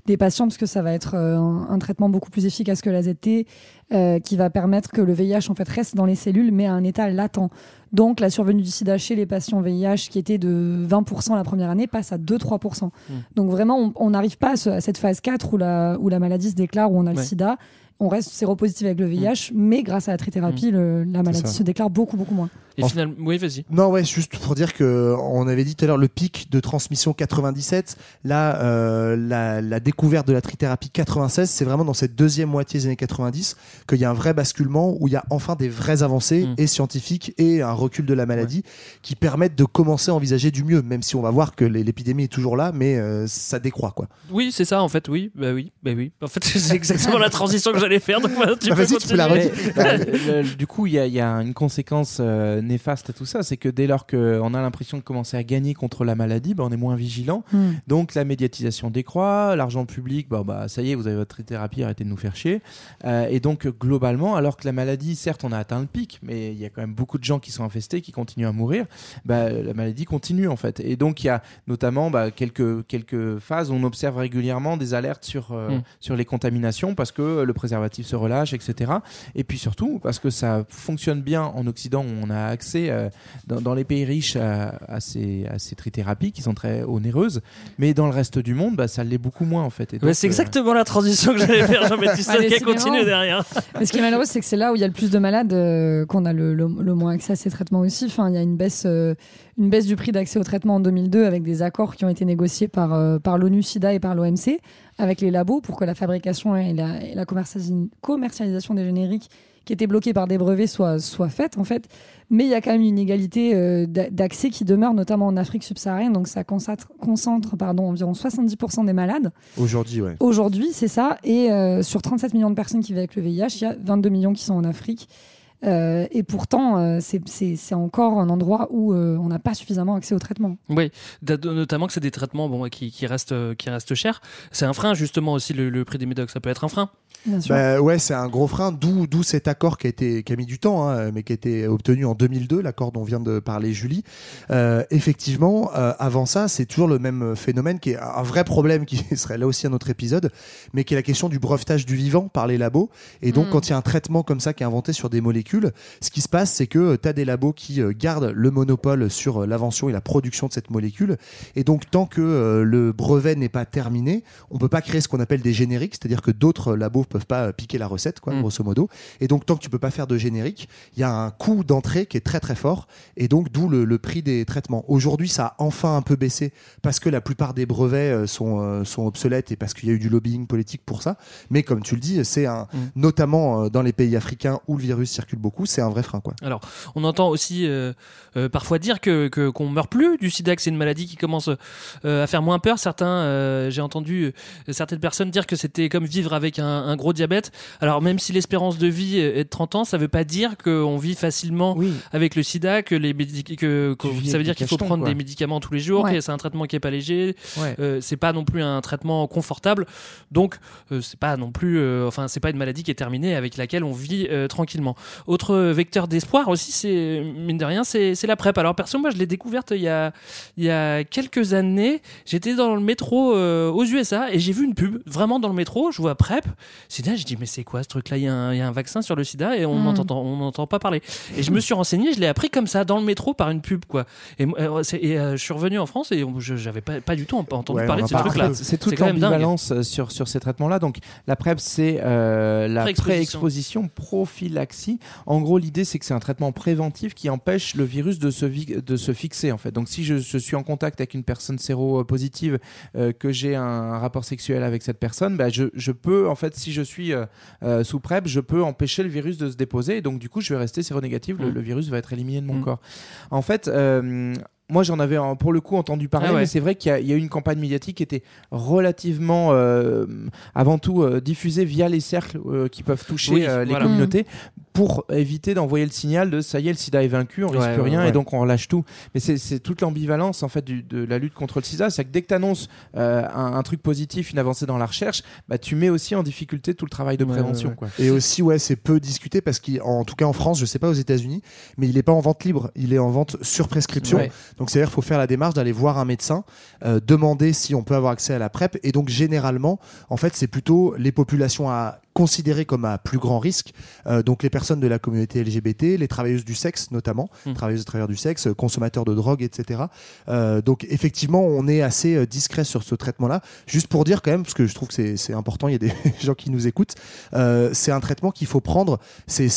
des patients, parce que ça va être euh, un, un traitement beaucoup plus efficace que la ZT, euh, qui va permettre que le VIH en fait, reste dans les cellules, mais à un état latent. Donc, la survenue du sida chez les patients VIH, qui était de 20% la première année, passe à 2-3%. Donc, vraiment, on- n'arrive pas à, ce- à cette phase 4 où la, où la maladie se déclare, où on a le sida. On reste séropositif avec le VIH, mais grâce à la trithérapie, le- la maladie se déclare beaucoup, beaucoup moins. Et finalement, oui, vas-y. Non, ouais, juste pour dire que on avait dit tout à l'heure le pic de transmission 97. Là, euh, la, la découverte de la trithérapie 96, c'est vraiment dans cette deuxième moitié des années 90 qu'il y a un vrai basculement où il y a enfin des vraies avancées Mm. et scientifiques et un recul de la maladie qui permettent de commencer à envisager du mieux, même si on va voir que l'é- l'épidémie est toujours là, mais euh, ça décroît quoi. Oui, c'est ça en fait, oui. Bah oui, bah oui. En fait, *laughs* c'est exactement la transition que j'allais faire. Donc, bah, tu Bah, peux vas-y, tu peux la. Bah, le- le- du coup, il y, a- il y a une conséquence euh, néfaste à tout ça, c'est que dès lors qu'on a l'impression de commencer à gagner contre la maladie, bah, on est moins vigilant. Hmm. Donc la médiatisation décroît, l'argent public, bah, bah, ça y est, vous avez votre thérapie, arrêtez de nous faire chier. Euh, et donc globalement, alors que la maladie, certes, on a atteint le pic, mais il y a quand même beaucoup de gens qui sont infestés, qui continuent à mourir, bah, la maladie continue en fait. Et donc il y a notamment bah, quelques, quelques phases où on observe régulièrement des alertes sur, euh, Mm. sur les contaminations parce que le préservatif se relâche, etc. Et puis surtout parce que ça fonctionne bien en Occident, où on a accès euh, dans, dans les pays riches à, à ces, à ces trithérapies qui sont très onéreuses, mais dans le reste du monde, bah, ça l'est beaucoup moins en fait. C'est euh, exactement la transition que j'allais faire, Jean-Baptiste, *laughs* qui continue derrière. Mais ce qui est malheureux, c'est que c'est là où il y a le plus de malades euh, qu'on a le, le- le moins accès à ces traitements aussi. Enfin, il y a une baisse, euh, une baisse du prix d'accès aux traitements en 2002 avec des accords qui ont été négociés par, euh, par l'ONU, SIDA et par l'OMC avec les labos pour que la fabrication et la, et la commercialis- commercialisation des génériques qui étaient bloqués par des brevets soient, soient faites en fait. Mais il y a quand même une inégalité euh, d'a- d'accès qui demeure notamment en Afrique subsaharienne. Donc ça concentre, concentre pardon, environ 70% des malades. Aujourd'hui, ouais. Aujourd'hui, c'est ça. Et euh, sur 37 millions de personnes qui vivent avec le VIH, il y a 22 millions qui sont en Afrique. Euh, et pourtant, euh, c'est- encore un endroit où euh, on n'a pas suffisamment accès au traitement. Oui, notamment que c'est des traitements bon, qui, qui, restent, qui restent chers. C'est un frein, justement, aussi, le, le prix des médocs. Ça peut être un frein. Bien sûr. Bah, ouais, c'est un gros frein, d'où cet accord qui a été qui a mis du temps, hein, mais qui a été obtenu en 2002, l'accord dont vient de parler Julie. Euh, effectivement, euh, avant ça, c'est toujours le même phénomène qui est un vrai problème qui *laughs* serait là aussi un autre épisode, mais qui est la question du brevetage du vivant par les labos. Et donc, Mm. quand il y a un traitement comme ça qui est inventé sur des molécules, ce qui se passe, c'est que tu as des labos qui euh, gardent le monopole sur euh, l'invention et la production de cette molécule. Et donc, tant que euh, le brevet n'est pas terminé, on peut pas créer ce qu'on appelle des génériques, c'est-à-dire que d'autres labos peuvent pas euh, piquer la recette, quoi, Mm. grosso modo. Et donc, tant que tu peux pas faire de générique, il y a un coût d'entrée qui est très très fort. Et donc, d'où le, le prix des traitements. Aujourd'hui, ça a enfin un peu baissé parce que la plupart des brevets euh, sont, euh, sont obsolètes et parce qu'il y a eu du lobbying politique pour ça. Mais comme tu le dis, c'est un, Mm. notamment euh, dans les pays africains où le virus circule beaucoup, c'est un vrai frein, quoi. Alors, on entend aussi euh, euh, parfois dire que qu'on meurt plus du sida, que c'est une maladie qui commence euh, à faire moins peur. Certains, j'ai entendu certaines personnes dire que c'était comme vivre avec un, un gros diabète. Alors, même si l'espérance de vie est de 30 ans, ça veut pas dire qu'on vit facilement avec le sida, que les que, que- ça veut dire qu'il faut prendre quoi. des médicaments tous les jours, Ouais. que c'est un traitement qui est pas léger. Ouais. C'est pas non plus un traitement confortable. Donc, c'est pas non plus, enfin, c'est pas une maladie qui est terminée avec laquelle on vit tranquillement. Autre vecteur d'espoir aussi, c'est mine de rien, c'est la PrEP. Alors perso, moi, je l'ai découverte il y a il y a quelques années. J'étais dans le métro euh, aux USA et j'ai vu une pub vraiment dans le métro. Je vois PrEP, sida. Je dis mais c'est quoi ce truc-là? Il y, a un- il y a un vaccin sur le sida et on Mm. n'entend on n'entend pas parler. Et je me suis renseigné, je l'ai appris comme ça dans le métro par une pub quoi. Et, euh, et, euh, je suis revenu en France et je j'avais pas, pas du tout entendu Ouais, parler de en ce parle. truc-là. C'est toute l'ambivalence sur, sur ces traitements-là. Donc, la PrEP, c'est euh, la Pré-exposition. pré-exposition, prophylaxie. En gros, l'idée, c'est que c'est un traitement préventif qui empêche le virus de se, vi- de se fixer, en fait. Donc, si je, je suis en contact avec une personne séropositive, euh, que j'ai un, rapport sexuel avec cette personne, bah, je, je peux, en fait, si je suis euh, euh, sous PrEP, je peux empêcher le virus de se déposer. Et donc, du coup, je vais rester séronégatif. Le, Mm. le virus va être éliminé de mon Mm. corps. En fait, moi j'en avais pour le coup entendu parler, Ah ouais. mais c'est vrai qu'il y, a- il y a eu une campagne médiatique qui était relativement, euh, avant tout, euh, diffusée via les cercles euh, qui peuvent toucher Oui, euh, les voilà. communautés pour éviter d'envoyer le signal de ça y est, le sida est vaincu, on risque Ouais, plus ouais, rien ouais. et donc on relâche tout. Mais c'est- toute l'ambivalence en fait du- de la lutte contre le sida, c'est que dès que tu annonces un, un truc positif, une avancée dans la recherche, bah, tu mets aussi en difficulté tout le travail de Ouais, prévention. ouais, Quoi. ouais. Et aussi, ouais, c'est peu discuté parce qu'en tout cas en France, je sais pas aux États-Unis, mais il est pas en vente libre, il est en vente sur prescription. Donc c'est-à-dire qu'il faut faire la démarche d'aller voir un médecin, euh, demander si on peut avoir accès à la PrEP. Et donc généralement, en fait, c'est plutôt les populations à considérés comme à plus grand risque. Euh, donc les personnes de la communauté LGBT, les travailleuses du sexe notamment, Mm. travailleuses et travailleurs du sexe, euh, consommateurs de drogue, etc. Euh, donc effectivement, on est assez discret sur ce traitement-là. Juste pour dire quand même, parce que je trouve que c'est- important, il y a des *laughs* gens qui nous écoutent, euh, c'est un traitement qu'il faut prendre, c'est-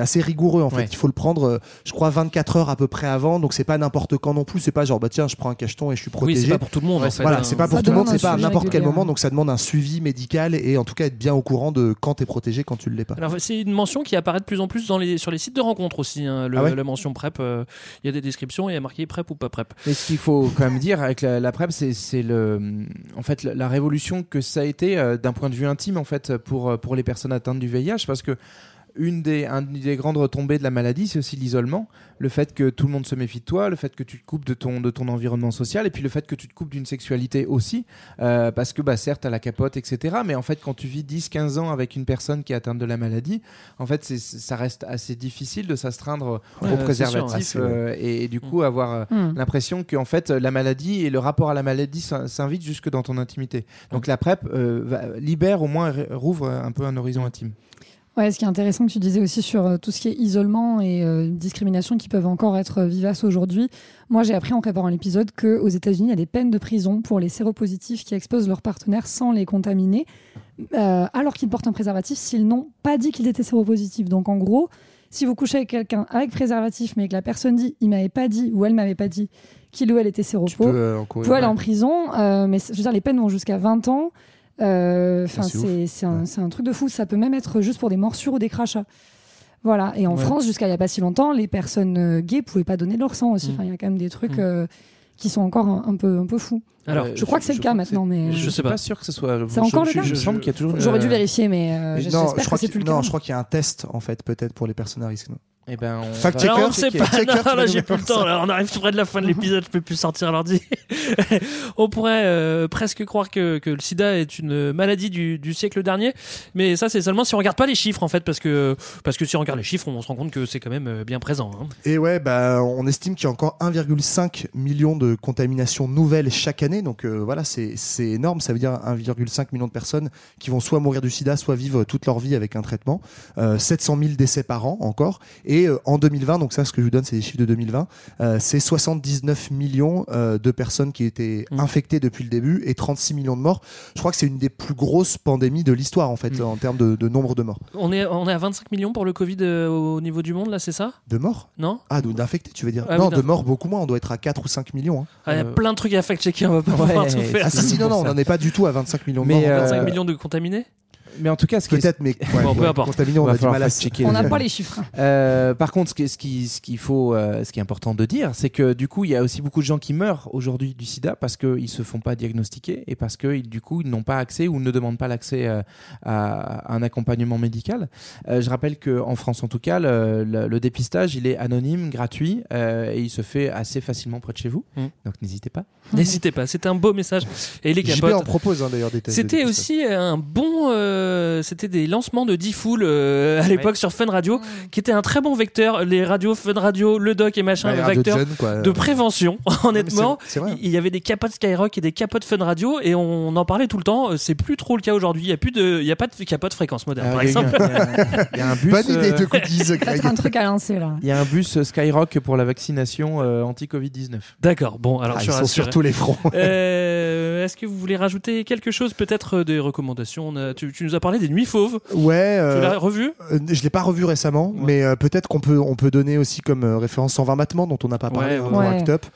assez rigoureux en fait. Ouais. Il faut le prendre, je crois, 24 heures à peu près avant, donc c'est pas n'importe quand non plus, c'est pas genre bah tiens, je prends un cacheton et je suis Oui, protégé. c'est pas pour tout le monde. en fait, Voilà, c'est pas pour Ça tout le monde, c'est pas à n'importe quel moment, donc ça demande un suivi médical et en tout cas être bien au courant de quand t'es protégé, quand tu ne l'es pas. Alors c'est une mention qui apparaît de plus en plus dans les, sur les sites de rencontres aussi. hein, le- Ah ouais la mention PrEP, euh, il y a des descriptions et il y a marqué PrEP ou pas PrEP. Mais ce qu'il faut quand même dire avec la, la PrEP, c'est le, en fait, la, la révolution que ça a été euh, d'un point de vue intime en fait pour pour les personnes atteintes du VIH, parce que une des, un des grandes retombées de la maladie, c'est aussi l'isolement, le fait que tout le monde se méfie de toi, le fait que tu te coupes de ton, de ton environnement social, et puis le fait que tu te coupes d'une sexualité aussi, euh, parce que bah, certes, à la capote, etc. Mais en fait, quand tu vis 10-15 ans avec une personne qui est atteinte de la maladie, en fait, c'est- ça reste assez difficile de s'astreindre Ouais, au c'est préservatif sûr, ouais. euh, et, et du coup avoir euh, Hmm. l'impression que en fait la maladie et le rapport à la maladie s'in- s'invite jusque dans ton intimité. Donc la PrEP euh, va- libère au moins rouvre un peu un horizon intime. Ouais, ce qui est intéressant que tu disais aussi sur euh, tout ce qui est isolement et euh, discrimination qui peuvent encore être euh, vivaces aujourd'hui. Moi, j'ai appris en préparant l'épisode qu'aux États-Unis, il y a des peines de prison pour les séropositifs qui exposent leurs partenaires sans les contaminer, euh, alors qu'ils portent un préservatif s'ils n'ont pas dit qu'ils étaient séropositifs. Donc, en gros, si vous couchez avec quelqu'un avec préservatif, mais que la personne dit il m'avait pas dit ou elle m'avait pas dit qu'il ou elle était Tu séropo, euh, vous pouvez aller ouais. en prison, euh, mais je veux dire, les peines vont jusqu'à 20 ans. Euh, Enfin, c'est c'est c'est un, Ouais. c'est un truc de fou. Ça peut même être juste pour des morsures ou des crachats. Voilà. Et en Ouais. France, jusqu'à il y a pas si longtemps, les personnes euh, gays pouvaient pas donner leur sang aussi. Mm. Enfin, il y a quand même des trucs Mm. euh, qui sont encore un, un peu un peu fous. Alors, Je crois que c'est le cas maintenant, mais je je sais sais pas. pas. sûr que ce soit. C'est encore je- le cas je- semble qu'il y a toujours. J'aurais dû vérifier, mais euh, Mais j'espère non, je que crois c'est qu'il plus le non, cas. je crois qu'il y a un test en fait peut-être pour les personnes à risque. Eh ben, on Fact va- checker. Alors, on sait pas. Non, là, j'ai plus le temps. Là, on arrive près de la fin de l'épisode. Je peux plus sortir l'ordi. *laughs* on pourrait euh, presque croire que, que le SIDA est une maladie du, du siècle dernier, mais ça, c'est seulement si on regarde pas les chiffres en fait, parce que parce que si on regarde les chiffres, on se rend compte que c'est quand même euh, bien présent. hein. Et ouais, bah, on estime qu'il y a encore 1,5 million de contaminations nouvelles chaque année. Donc euh, voilà, c'est c'est énorme. Ça veut dire 1,5 million de personnes qui vont soit mourir du sida, soit vivre toute leur vie avec un traitement. Euh, 700 000 décès par an encore. Et euh, en 2020, donc ça, ce que je vous donne, c'est les chiffres de 2020, euh, c'est 79 millions euh, de personnes qui étaient Mm. infectées depuis le début et 36 millions de morts. Je crois que c'est une des plus grosses pandémies de l'histoire en fait, Mm. en termes de, de nombre de morts. On est on est à 25 millions pour le Covid euh, au niveau du monde là, c'est ça? De morts? Non Ah, d'infectés, tu veux dire Ah oui, Non, de morts beaucoup moins. On doit être à 4 ou 5 millions. hein. Ah, Il y a Euh, plein de trucs à fact-checker. On va pas ouais, pouvoir tout faire. Ah si, si, non, non, on n'en est pas du tout à 25 millions de Mais, morts. euh, 25 millions de contaminés? Mais en tout cas, ce qui est- Peut-être, mais ouais, Bon, peu ouais, importe. contaminé, on Va a du mal à fact-checker. On n'a pas les chiffres. Euh, par contre, ce qui- ce qui- ce qu'il faut, euh, ce qui est important de dire, c'est que du coup, il y a aussi beaucoup de gens qui meurent aujourd'hui du SIDA parce qu'ils se font pas diagnostiquer et parce que ils- du coup, ils n'ont pas accès ou ne demandent pas l'accès euh, à un accompagnement médical. Euh, je rappelle que en France, en tout cas, le, le- le dépistage, il est anonyme, gratuit euh, et il se fait assez facilement près de chez vous. Mm. Donc, n'hésitez pas. N'hésitez pas. C'était un beau message. Et les capotes. en propose hein, d'ailleurs des tests. C'était aussi un bon. Euh, C'était des lancements de D-Full euh, à l'époque sur Fun Radio, qui était un très bon vecteur. Les radios Fun Radio, le doc et machin, radio vecteur jeune, quoi. de prévention. *laughs* Honnêtement, vrai. il y avait des capotes Skyrock et des capotes Fun Radio, et on en parlait tout le temps. C'est plus trop le cas aujourd'hui. Il y a plus de, il y a pas de capote fréquence moderne, Alors, par il y a eu exemple. il y a- il y a un bus. Bonne idée euh, de cookies, *laughs* un truc à lancer là. Il y a un bus euh, Skyrock pour la vaccination euh, anti-Covid-19. D'accord. Bon, alors Ah, je ils sont sur tous les fronts. Euh, Est-ce que vous voulez rajouter quelque chose, peut-être euh, des recommandations? On a- tu, tu nous as parlé des Nuits Fauves. Ouais. Tu euh, l'as revu? euh, je l'ai pas revu récemment, Ouais. mais euh, peut-être qu'on peut on peut donner aussi comme euh, référence 120 battements dont on n'a pas parlé Ouais, Ouais. Act Up.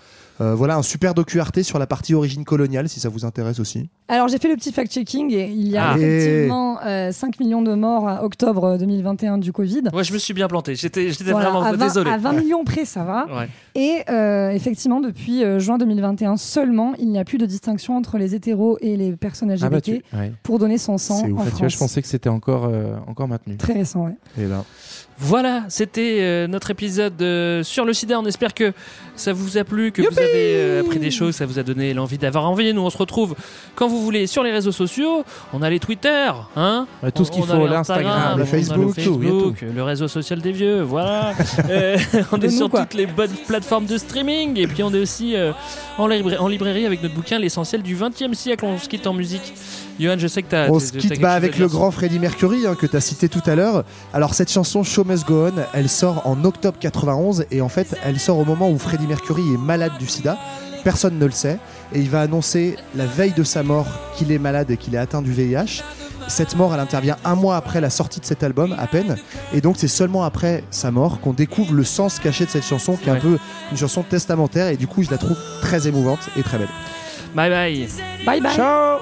Euh, voilà un super docu Arte sur la partie origine coloniale si ça vous intéresse aussi. Alors j'ai fait le petit fact-checking et il y a Ah. effectivement euh, 5 millions de morts à octobre 2021 du Covid. Ouais, je me suis bien planté. J'étais, Voilà, vraiment à 20, désolé. à 20 millions près, ça va. Ouais. Et euh, effectivement, depuis euh, juin 2021 seulement, il n'y a plus de distinction entre les hétéros et les personnes LGBT Ah bah, tu- ouais. pour donner son sang C'est ouf. en vois, France. je pensais que c'était encore, euh, encore maintenu. Très récent, ouais. Et là. Voilà, c'était euh, notre épisode euh, sur le sida. On espère que ça vous a plu, que vous avez euh, appris des choses, ça vous a donné l'envie d'avoir envie. Nous, on se retrouve quand vous voulez sur les réseaux sociaux. On a les Twitter, hein tout ce qu'il On faut, l'Instagram, on le Facebook, a tout. le réseau social des vieux, voilà. *laughs* Euh, on est sur quoi. toutes les bonnes plateformes de streaming. Et puis, on est aussi euh, en, libra- en librairie avec notre bouquin L'essentiel du 20 e siècle. On se quitte en musique Johan, je sais que t'as. On t'as- se quitte bah, avec le grand Freddie Mercury hein, que tu as cité tout à l'heure. Alors cette chanson Show Must Go On, elle sort en octobre 91 et en fait elle sort au moment où Freddie Mercury est malade du sida. Personne ne le sait et il va annoncer la veille de sa mort qu'il est malade et qu'il est atteint du VIH. Cette mort, elle intervient un mois après la sortie de cet album, à peine. Et donc, c'est seulement après sa mort qu'on découvre le sens caché de cette chanson, qui est un peu une chanson testamentaire. Et du coup, je la trouve très émouvante et très belle. Bye bye. Bye bye. Ciao.